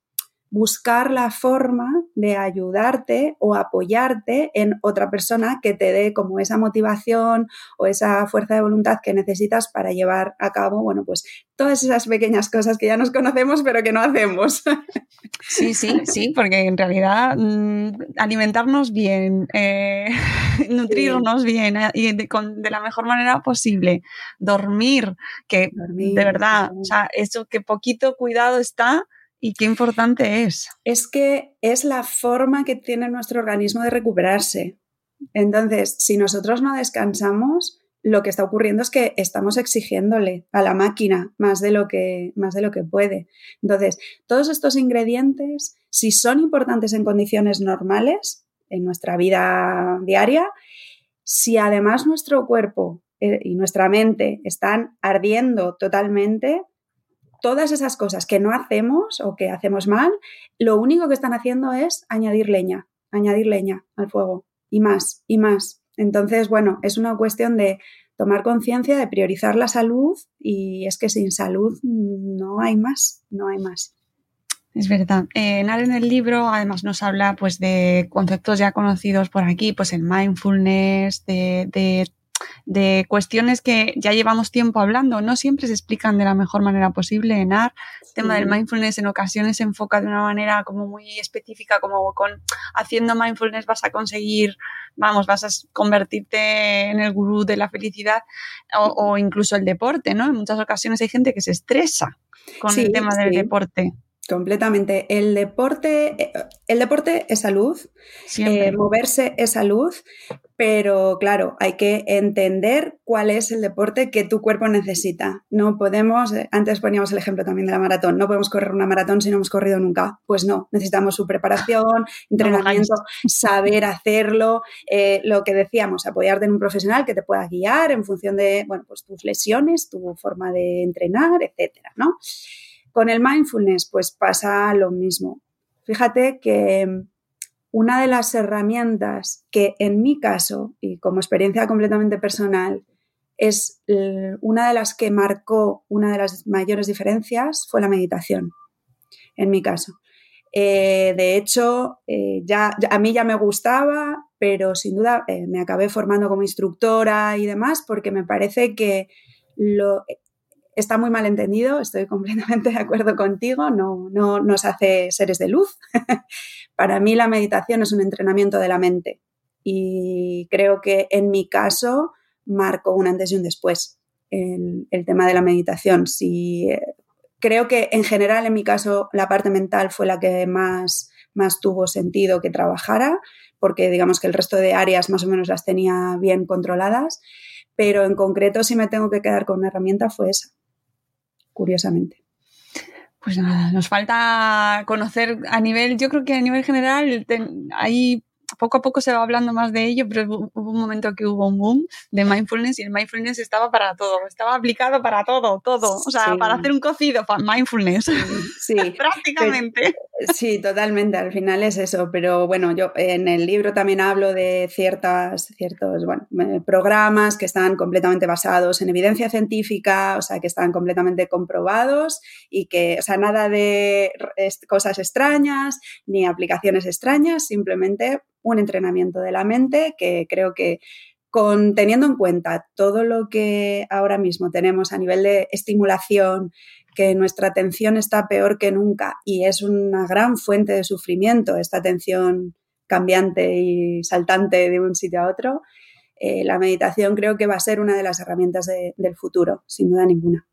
buscar la forma de ayudarte o apoyarte en otra persona que te dé como esa motivación o esa fuerza de voluntad que necesitas para llevar a cabo, bueno, pues todas esas pequeñas cosas que ya nos conocemos pero que no hacemos. Sí, sí, sí, porque en realidad mm, alimentarnos bien, eh, nutrirnos bien eh, y de, la mejor manera posible, dormir, que de verdad, o sea, eso que poquito cuidado está y qué importante es. Es que es la forma que tiene nuestro organismo de recuperarse. Entonces, si nosotros no descansamos, lo que está ocurriendo es que estamos exigiéndole a la máquina más de lo que, más de lo que puede. Entonces, todos estos ingredientes, si son importantes en condiciones normales, en nuestra vida diaria, si además nuestro cuerpo eh, y nuestra mente están ardiendo totalmente, todas esas cosas que no hacemos o que hacemos mal, lo único que están haciendo es añadir leña, añadir leña al fuego y más y más. Entonces, bueno, es una cuestión de tomar conciencia, de priorizar la salud y es que sin salud no hay más, no hay más. Es verdad. Eh, en el libro además nos habla pues de conceptos ya conocidos por aquí, pues el mindfulness, de de cuestiones que ya llevamos tiempo hablando, no siempre se explican de la mejor manera posible en AR. El tema del mindfulness en ocasiones se enfoca de una manera como muy específica, como con haciendo mindfulness vas a conseguir, vamos, vas a convertirte en el gurú de la felicidad o, incluso el deporte, ¿no? En muchas ocasiones hay gente que se estresa con el tema del deporte. Completamente. El deporte, eh, el deporte es salud, eh, moverse es salud, pero claro, hay que entender cuál es el deporte que tu cuerpo necesita. No podemos, eh, antes poníamos el ejemplo también de la maratón, no podemos correr una maratón si no hemos corrido nunca. Pues no, necesitamos su preparación, entrenamiento, saber hacerlo, lo que decíamos, apoyarte en un profesional que te pueda guiar en función de, bueno, pues tus lesiones, tu forma de entrenar, etcétera, ¿no? Con el mindfulness, pues pasa lo mismo. Fíjate que una de las herramientas que en mi caso, y como experiencia completamente personal, es una de las que marcó una de las mayores diferencias fue la meditación, en mi caso. Eh, de hecho, eh, ya, a mí ya me gustaba, pero sin duda eh, me acabé formando como instructora y demás porque me parece que lo, está muy mal entendido, estoy completamente de acuerdo contigo, no, no nos hace seres de luz. Para mí la meditación es un entrenamiento de la mente y creo que en mi caso marcó un antes y un después el, tema de la meditación. Si, creo que en general en mi caso la parte mental fue la que más, más tuvo sentido que trabajara, porque digamos que el resto de áreas más o menos las tenía bien controladas, pero en concreto si me tengo que quedar con una herramienta fue esa curiosamente. Pues nada, nos falta conocer a nivel, yo creo que a nivel general hay poco a poco se va hablando más de ello, pero hubo un momento que hubo un boom de mindfulness y el mindfulness estaba para todo, estaba aplicado para todo, todo. O sea, para hacer un cocido, para mindfulness. Sí, prácticamente. sí, totalmente. Al final es eso. Pero bueno, yo en el libro también hablo de ciertas, ciertos bueno, programas que están completamente basados en evidencia científica, o sea, que están completamente comprobados y que, o sea, nada de cosas extrañas ni aplicaciones extrañas, simplemente un entrenamiento de la mente que creo que con, teniendo en cuenta todo lo que ahora mismo tenemos a nivel de estimulación, que nuestra atención está peor que nunca y es una gran fuente de sufrimiento, esta atención cambiante y saltante de un sitio a otro, eh, la meditación creo que va a ser una de las herramientas del futuro, sin duda ninguna.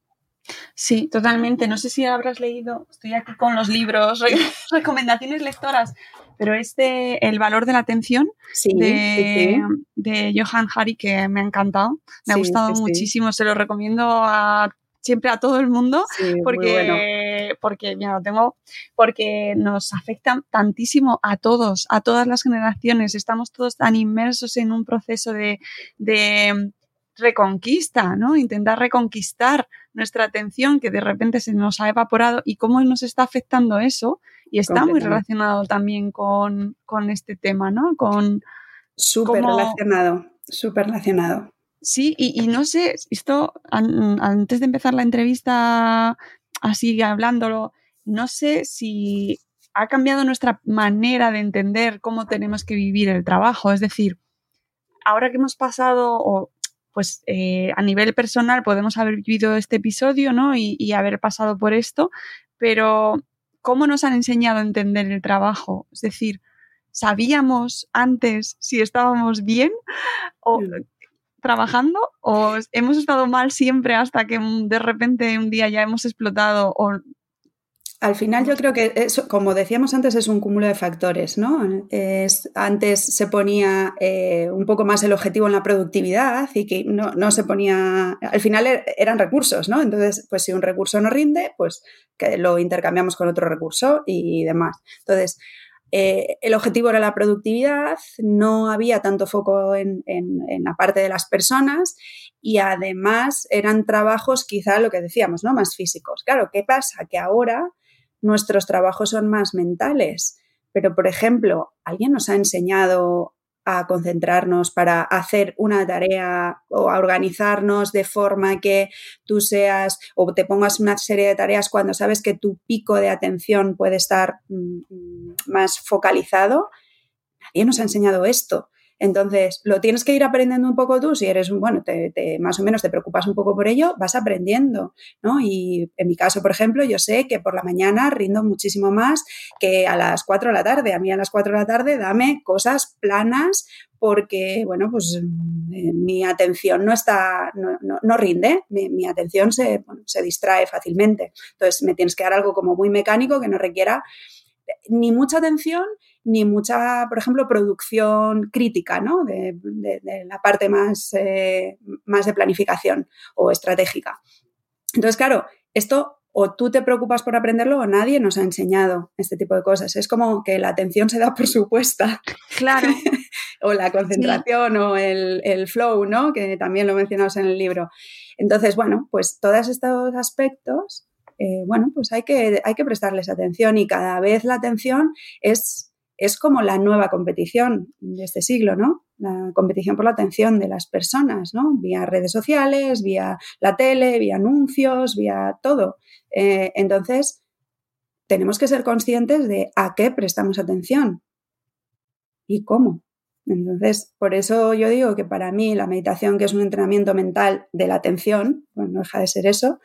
Sí, totalmente. No sé si habrás leído, estoy aquí con los libros, recomendaciones lectoras, pero este El valor de la atención de, Johan Hari, que me ha encantado, me ha gustado muchísimo, se lo recomiendo a siempre a todo el mundo porque, porque lo tengo, porque nos afecta tantísimo a todos, a todas las generaciones. Estamos todos tan inmersos en un proceso de reconquista, ¿no? Intentar reconquistar nuestra atención que de repente se nos ha evaporado y cómo nos está afectando eso. Y está muy relacionado también con, este tema, ¿no? Con... Súper relacionado, súper relacionado. Sí, y, no sé, esto antes de empezar la entrevista, así hablándolo, no sé si ha cambiado nuestra manera de entender cómo tenemos que vivir el trabajo. Es decir, ahora que hemos pasado, o pues eh, a nivel personal podemos haber vivido este episodio, ¿no? Y, haber pasado por esto, pero ¿cómo nos han enseñado a entender el trabajo? Es decir, ¿sabíamos antes si estábamos bien o trabajando o hemos estado mal siempre hasta que de repente un día ya hemos explotado o al final yo creo que, eso, como decíamos antes, es un cúmulo de factores, ¿no? Es, antes se ponía eh, un poco más el objetivo en la productividad y que no, se ponía, al final er, eran recursos, ¿no? Entonces, pues si un recurso no rinde, pues que lo intercambiamos con otro recurso y demás. Entonces, eh, el objetivo era la productividad, no había tanto foco en, en, la parte de las personas y además eran trabajos quizá lo que decíamos, ¿no? Más físicos. Claro, ¿qué pasa? Que ahora nuestros trabajos son más mentales. Pero, por ejemplo, ¿alguien nos ha enseñado a concentrarnos para hacer una tarea o a organizarnos de forma que tú seas o te pongas una serie de tareas cuando sabes que tu pico de atención puede estar mm, más focalizado? Nadie nos ha enseñado esto. Entonces, lo tienes que ir aprendiendo un poco tú, si eres bueno, te, más o menos te preocupas un poco por ello, vas aprendiendo, ¿no? Y en mi caso, por ejemplo, yo sé que por la mañana rindo muchísimo más que a las 4 de la tarde. A mí a las 4 de la tarde dame cosas planas porque, bueno, pues eh, mi atención no está, no, rinde, mi, atención se, se distrae fácilmente. Entonces, me tienes que dar algo como muy mecánico que no requiera ni mucha atención ni mucha, por ejemplo, producción crítica, ¿no? De, la parte más, eh, más de planificación o estratégica. Entonces, claro, esto o tú te preocupas por aprenderlo o nadie nos ha enseñado este tipo de cosas. Es como que la atención se da por supuesta. Claro. o la concentración o el, flow, ¿no? Que también lo mencionamos en el libro. Entonces, bueno, pues todos estos aspectos, eh, bueno, pues hay que, hay que prestarles atención y cada vez la atención es es como la nueva competición de este siglo, ¿no? La competición por la atención de las personas, ¿no? Vía redes sociales, vía la tele, vía anuncios, vía todo. Eh, entonces, tenemos que ser conscientes de a qué prestamos atención y cómo. Entonces, por eso yo digo que para mí la meditación, que es un entrenamiento mental de la atención, bueno, no deja de ser eso,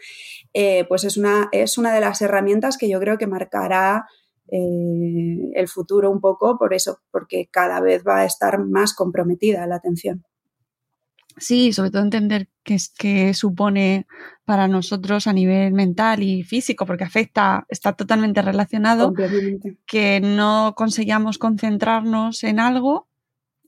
eh, pues es una, es una de las herramientas que yo creo que marcará eh, el futuro un poco por eso, porque cada vez va a estar más comprometida la atención. Sí, sobre todo entender qué, qué supone para nosotros a nivel mental y físico, porque afecta, está totalmente relacionado, que no conseguíamos concentrarnos en algo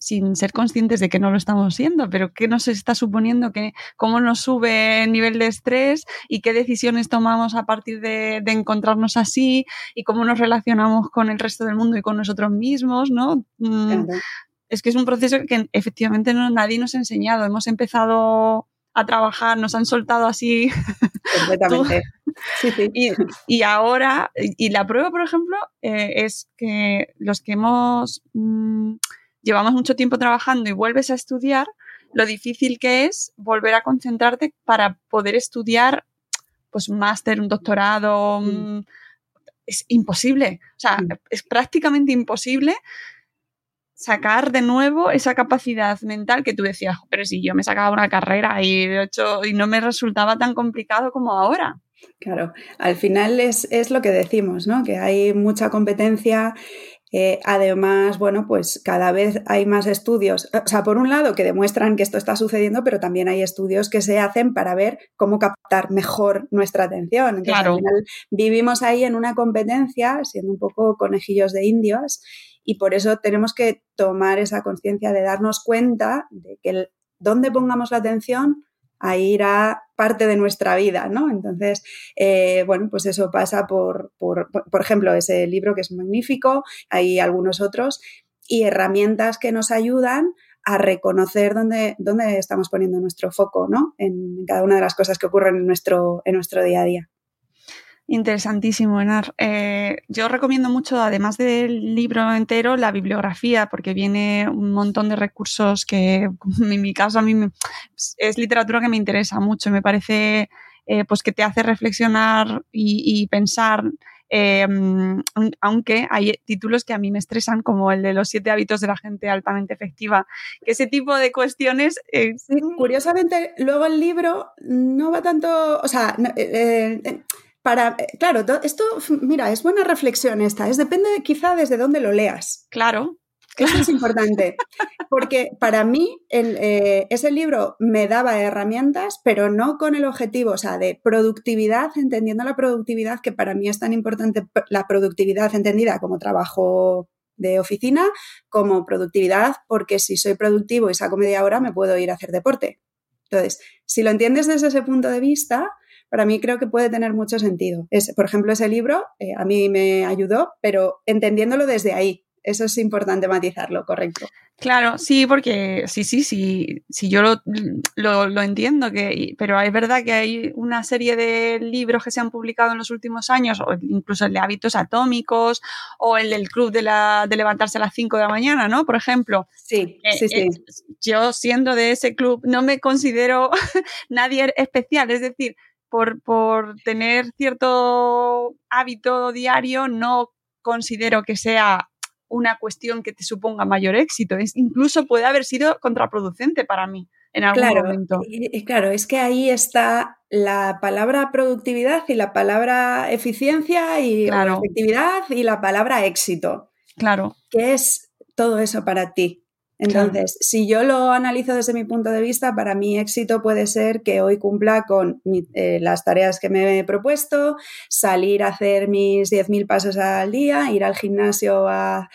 sin ser conscientes de que no lo estamos siendo, pero qué nos está suponiendo, que, cómo nos sube el nivel de estrés y qué decisiones tomamos a partir de, encontrarnos así y cómo nos relacionamos con el resto del mundo y con nosotros mismos, ¿no? Mm, es que es un proceso que efectivamente no, nadie nos ha enseñado. Hemos empezado a trabajar, nos han soltado así. Completamente. Y, ahora, y la prueba, por ejemplo, eh, es que los que hemos... Mm, llevamos mucho tiempo trabajando y vuelves a estudiar, lo difícil que es volver a concentrarte para poder estudiar pues un máster, un doctorado, mm. es imposible, o sea, es prácticamente imposible sacar de nuevo esa capacidad mental que tú decías, pero si yo me sacaba una carrera y de hecho y no me resultaba tan complicado como ahora. Claro, al final es, es, lo que decimos, ¿no? Que hay mucha competencia eh, además, bueno, pues cada vez hay más estudios, o sea, por un lado que demuestran que esto está sucediendo, pero también hay estudios que se hacen para ver cómo captar mejor nuestra atención. Entonces, al final vivimos ahí en una competencia, siendo un poco conejillos de indios, y por eso tenemos que tomar esa conciencia de darnos cuenta de que el, donde pongamos la atención ahí irá parte de nuestra vida, ¿no? Entonces, eh, bueno, pues eso pasa por, por, por ejemplo, ese libro que es magnífico, hay algunos otros, y herramientas que nos ayudan a reconocer dónde, dónde estamos poniendo nuestro foco, ¿no? En cada una de las cosas que ocurren en nuestro, en nuestro día a día. Interesantísimo, Enar. Eh, yo recomiendo mucho, además del libro entero, la bibliografía, porque viene un montón de recursos que, en mi caso, a mí es literatura que me interesa mucho. Me parece eh, pues que te hace reflexionar y, pensar. Em, aunque hay títulos que a mí me estresan, como el de los siete hábitos de la gente altamente efectiva, que ese tipo de cuestiones... Eh, curiosamente, luego el libro no va tanto, o sea, para, eh, claro, esto, mira, es buena reflexión esta, es depende quizá desde dónde lo leas. Claro. Eso es importante, porque para mí eh, ese libro me daba herramientas, pero no con el objetivo, o sea, de productividad, entendiendo la productividad, que para mí es tan importante, la productividad entendida como trabajo de oficina, como productividad, porque si soy productivo y saco media hora, me puedo ir a hacer deporte. Entonces, si lo entiendes desde ese punto de vista, para mí creo que puede tener mucho sentido. Es, por ejemplo, ese libro eh, a mí me ayudó, pero entendiéndolo desde ahí. Eso es importante matizarlo, correcto. Claro, sí, porque sí, sí, sí, sí yo lo, lo, entiendo, que, pero es verdad que hay una serie de libros que se han publicado en los últimos años, o incluso el de hábitos atómicos, o el del club de, la, de levantarse a las 5 de la mañana, ¿no? Por ejemplo. Sí, sí, sí. yo siendo de ese club no me considero nadie especial, es decir, por, por tener cierto hábito diario, no considero que sea una cuestión que te suponga mayor éxito. Es, incluso puede haber sido contraproducente para mí en algún claro, momento. Y, claro, es que ahí está la palabra productividad y la palabra eficiencia y efectividad y la palabra éxito. Claro. ¿Qué es todo eso para ti? Entonces, si yo lo analizo desde mi punto de vista, para mí éxito puede ser que hoy cumpla con eh, las tareas que me he propuesto, salir a hacer mis 10.000 pasos al día, ir al gimnasio a,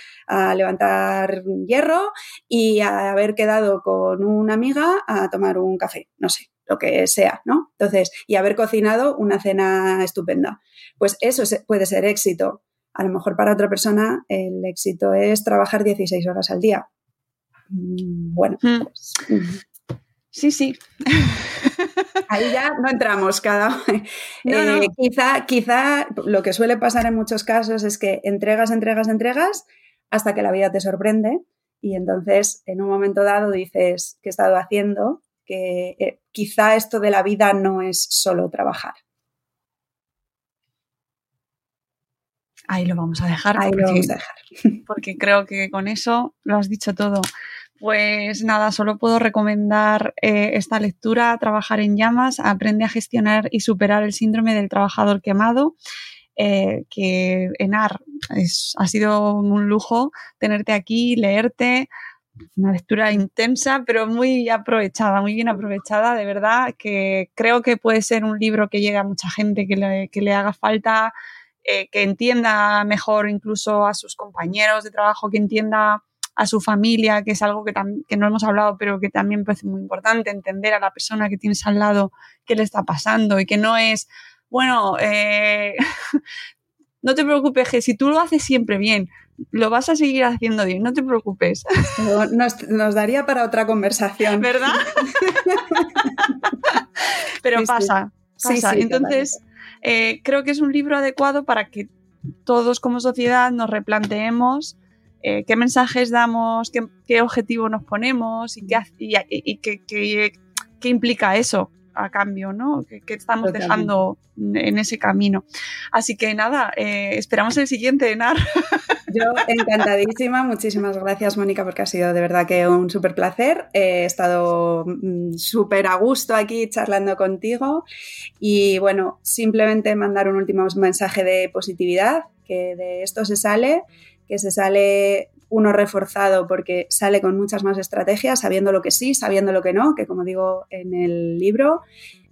levantar hierro y haber quedado con una amiga a tomar un café, no sé, lo que sea, ¿no? Entonces, y haber cocinado una cena estupenda. Pues eso puede ser éxito. A lo mejor para otra persona el éxito es trabajar 16 horas al día bueno, hmm. pues, mm. sí, sí. Ahí ya no entramos cada eh, Quizá, quizá lo que suele pasar en muchos casos es que entregas, entregas, entregas hasta que la vida te sorprende y entonces en un momento dado dices, ¿qué he estado haciendo? Que eh, quizá esto de la vida no es solo trabajar. Ahí lo vamos a dejar. Ahí lo vamos a dejar. Porque creo que con eso lo has dicho todo. Pues nada, solo puedo recomendar eh, esta lectura, Trabajar en llamas, aprende a gestionar y superar el síndrome del trabajador quemado. Eh, que Enar es, ha sido un lujo tenerte aquí, leerte, una lectura intensa, pero muy aprovechada, muy bien aprovechada, de verdad, que creo que puede ser un libro que llegue a mucha gente, que le, que le haga falta, eh, que entienda mejor incluso a sus compañeros de trabajo, que entienda a su familia, que es algo que, que no hemos hablado, pero que también parece muy importante, entender a la persona que tienes al lado qué le está pasando y que no es, bueno, eh, no te preocupes, que si tú lo haces siempre bien, lo vas a seguir haciendo bien, no te preocupes. Nos, daría para otra conversación. ¿Verdad? pero pasa, pasa. Entonces, eh, creo que es un libro adecuado para que todos como sociedad nos replanteemos eh, qué mensajes damos, qué, objetivo nos ponemos y qué, qué, implica eso a cambio, ¿no? ¿Qué, estamos dejando en ese camino? Así que nada, eh, esperamos el siguiente, Enar. Yo encantadísima, muchísimas gracias Mónica porque ha sido de verdad que un súper placer. He estado mm, súper a gusto aquí charlando contigo y bueno, simplemente mandar un último mensaje de positividad, que de esto se sale que se sale uno reforzado porque sale con muchas más estrategias, sabiendo lo que sí, sabiendo lo que no, que como digo en el libro,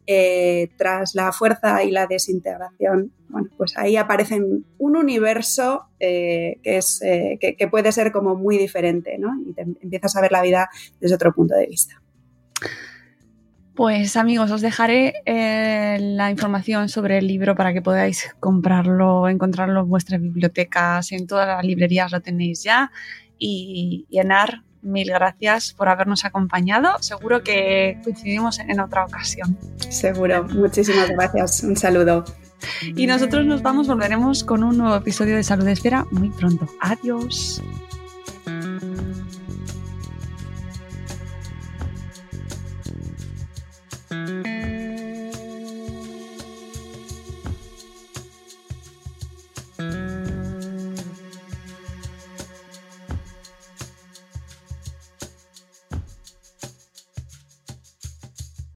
eh, tras la fuerza y la desintegración, bueno, pues ahí aparecen un universo eh, que, es, eh, que, puede ser como muy diferente, ¿no? Y empiezas a ver la vida desde otro punto de vista. Pues amigos, os dejaré eh, la información sobre el libro para que podáis comprarlo, encontrarlo en vuestras bibliotecas, en todas las librerías lo tenéis ya. Y, Enar, mil gracias por habernos acompañado. Seguro que coincidimos en otra ocasión. Seguro, muchísimas gracias. Un saludo. Y nosotros nos vamos, volveremos con un nuevo episodio de Salud Espera muy pronto. Adiós.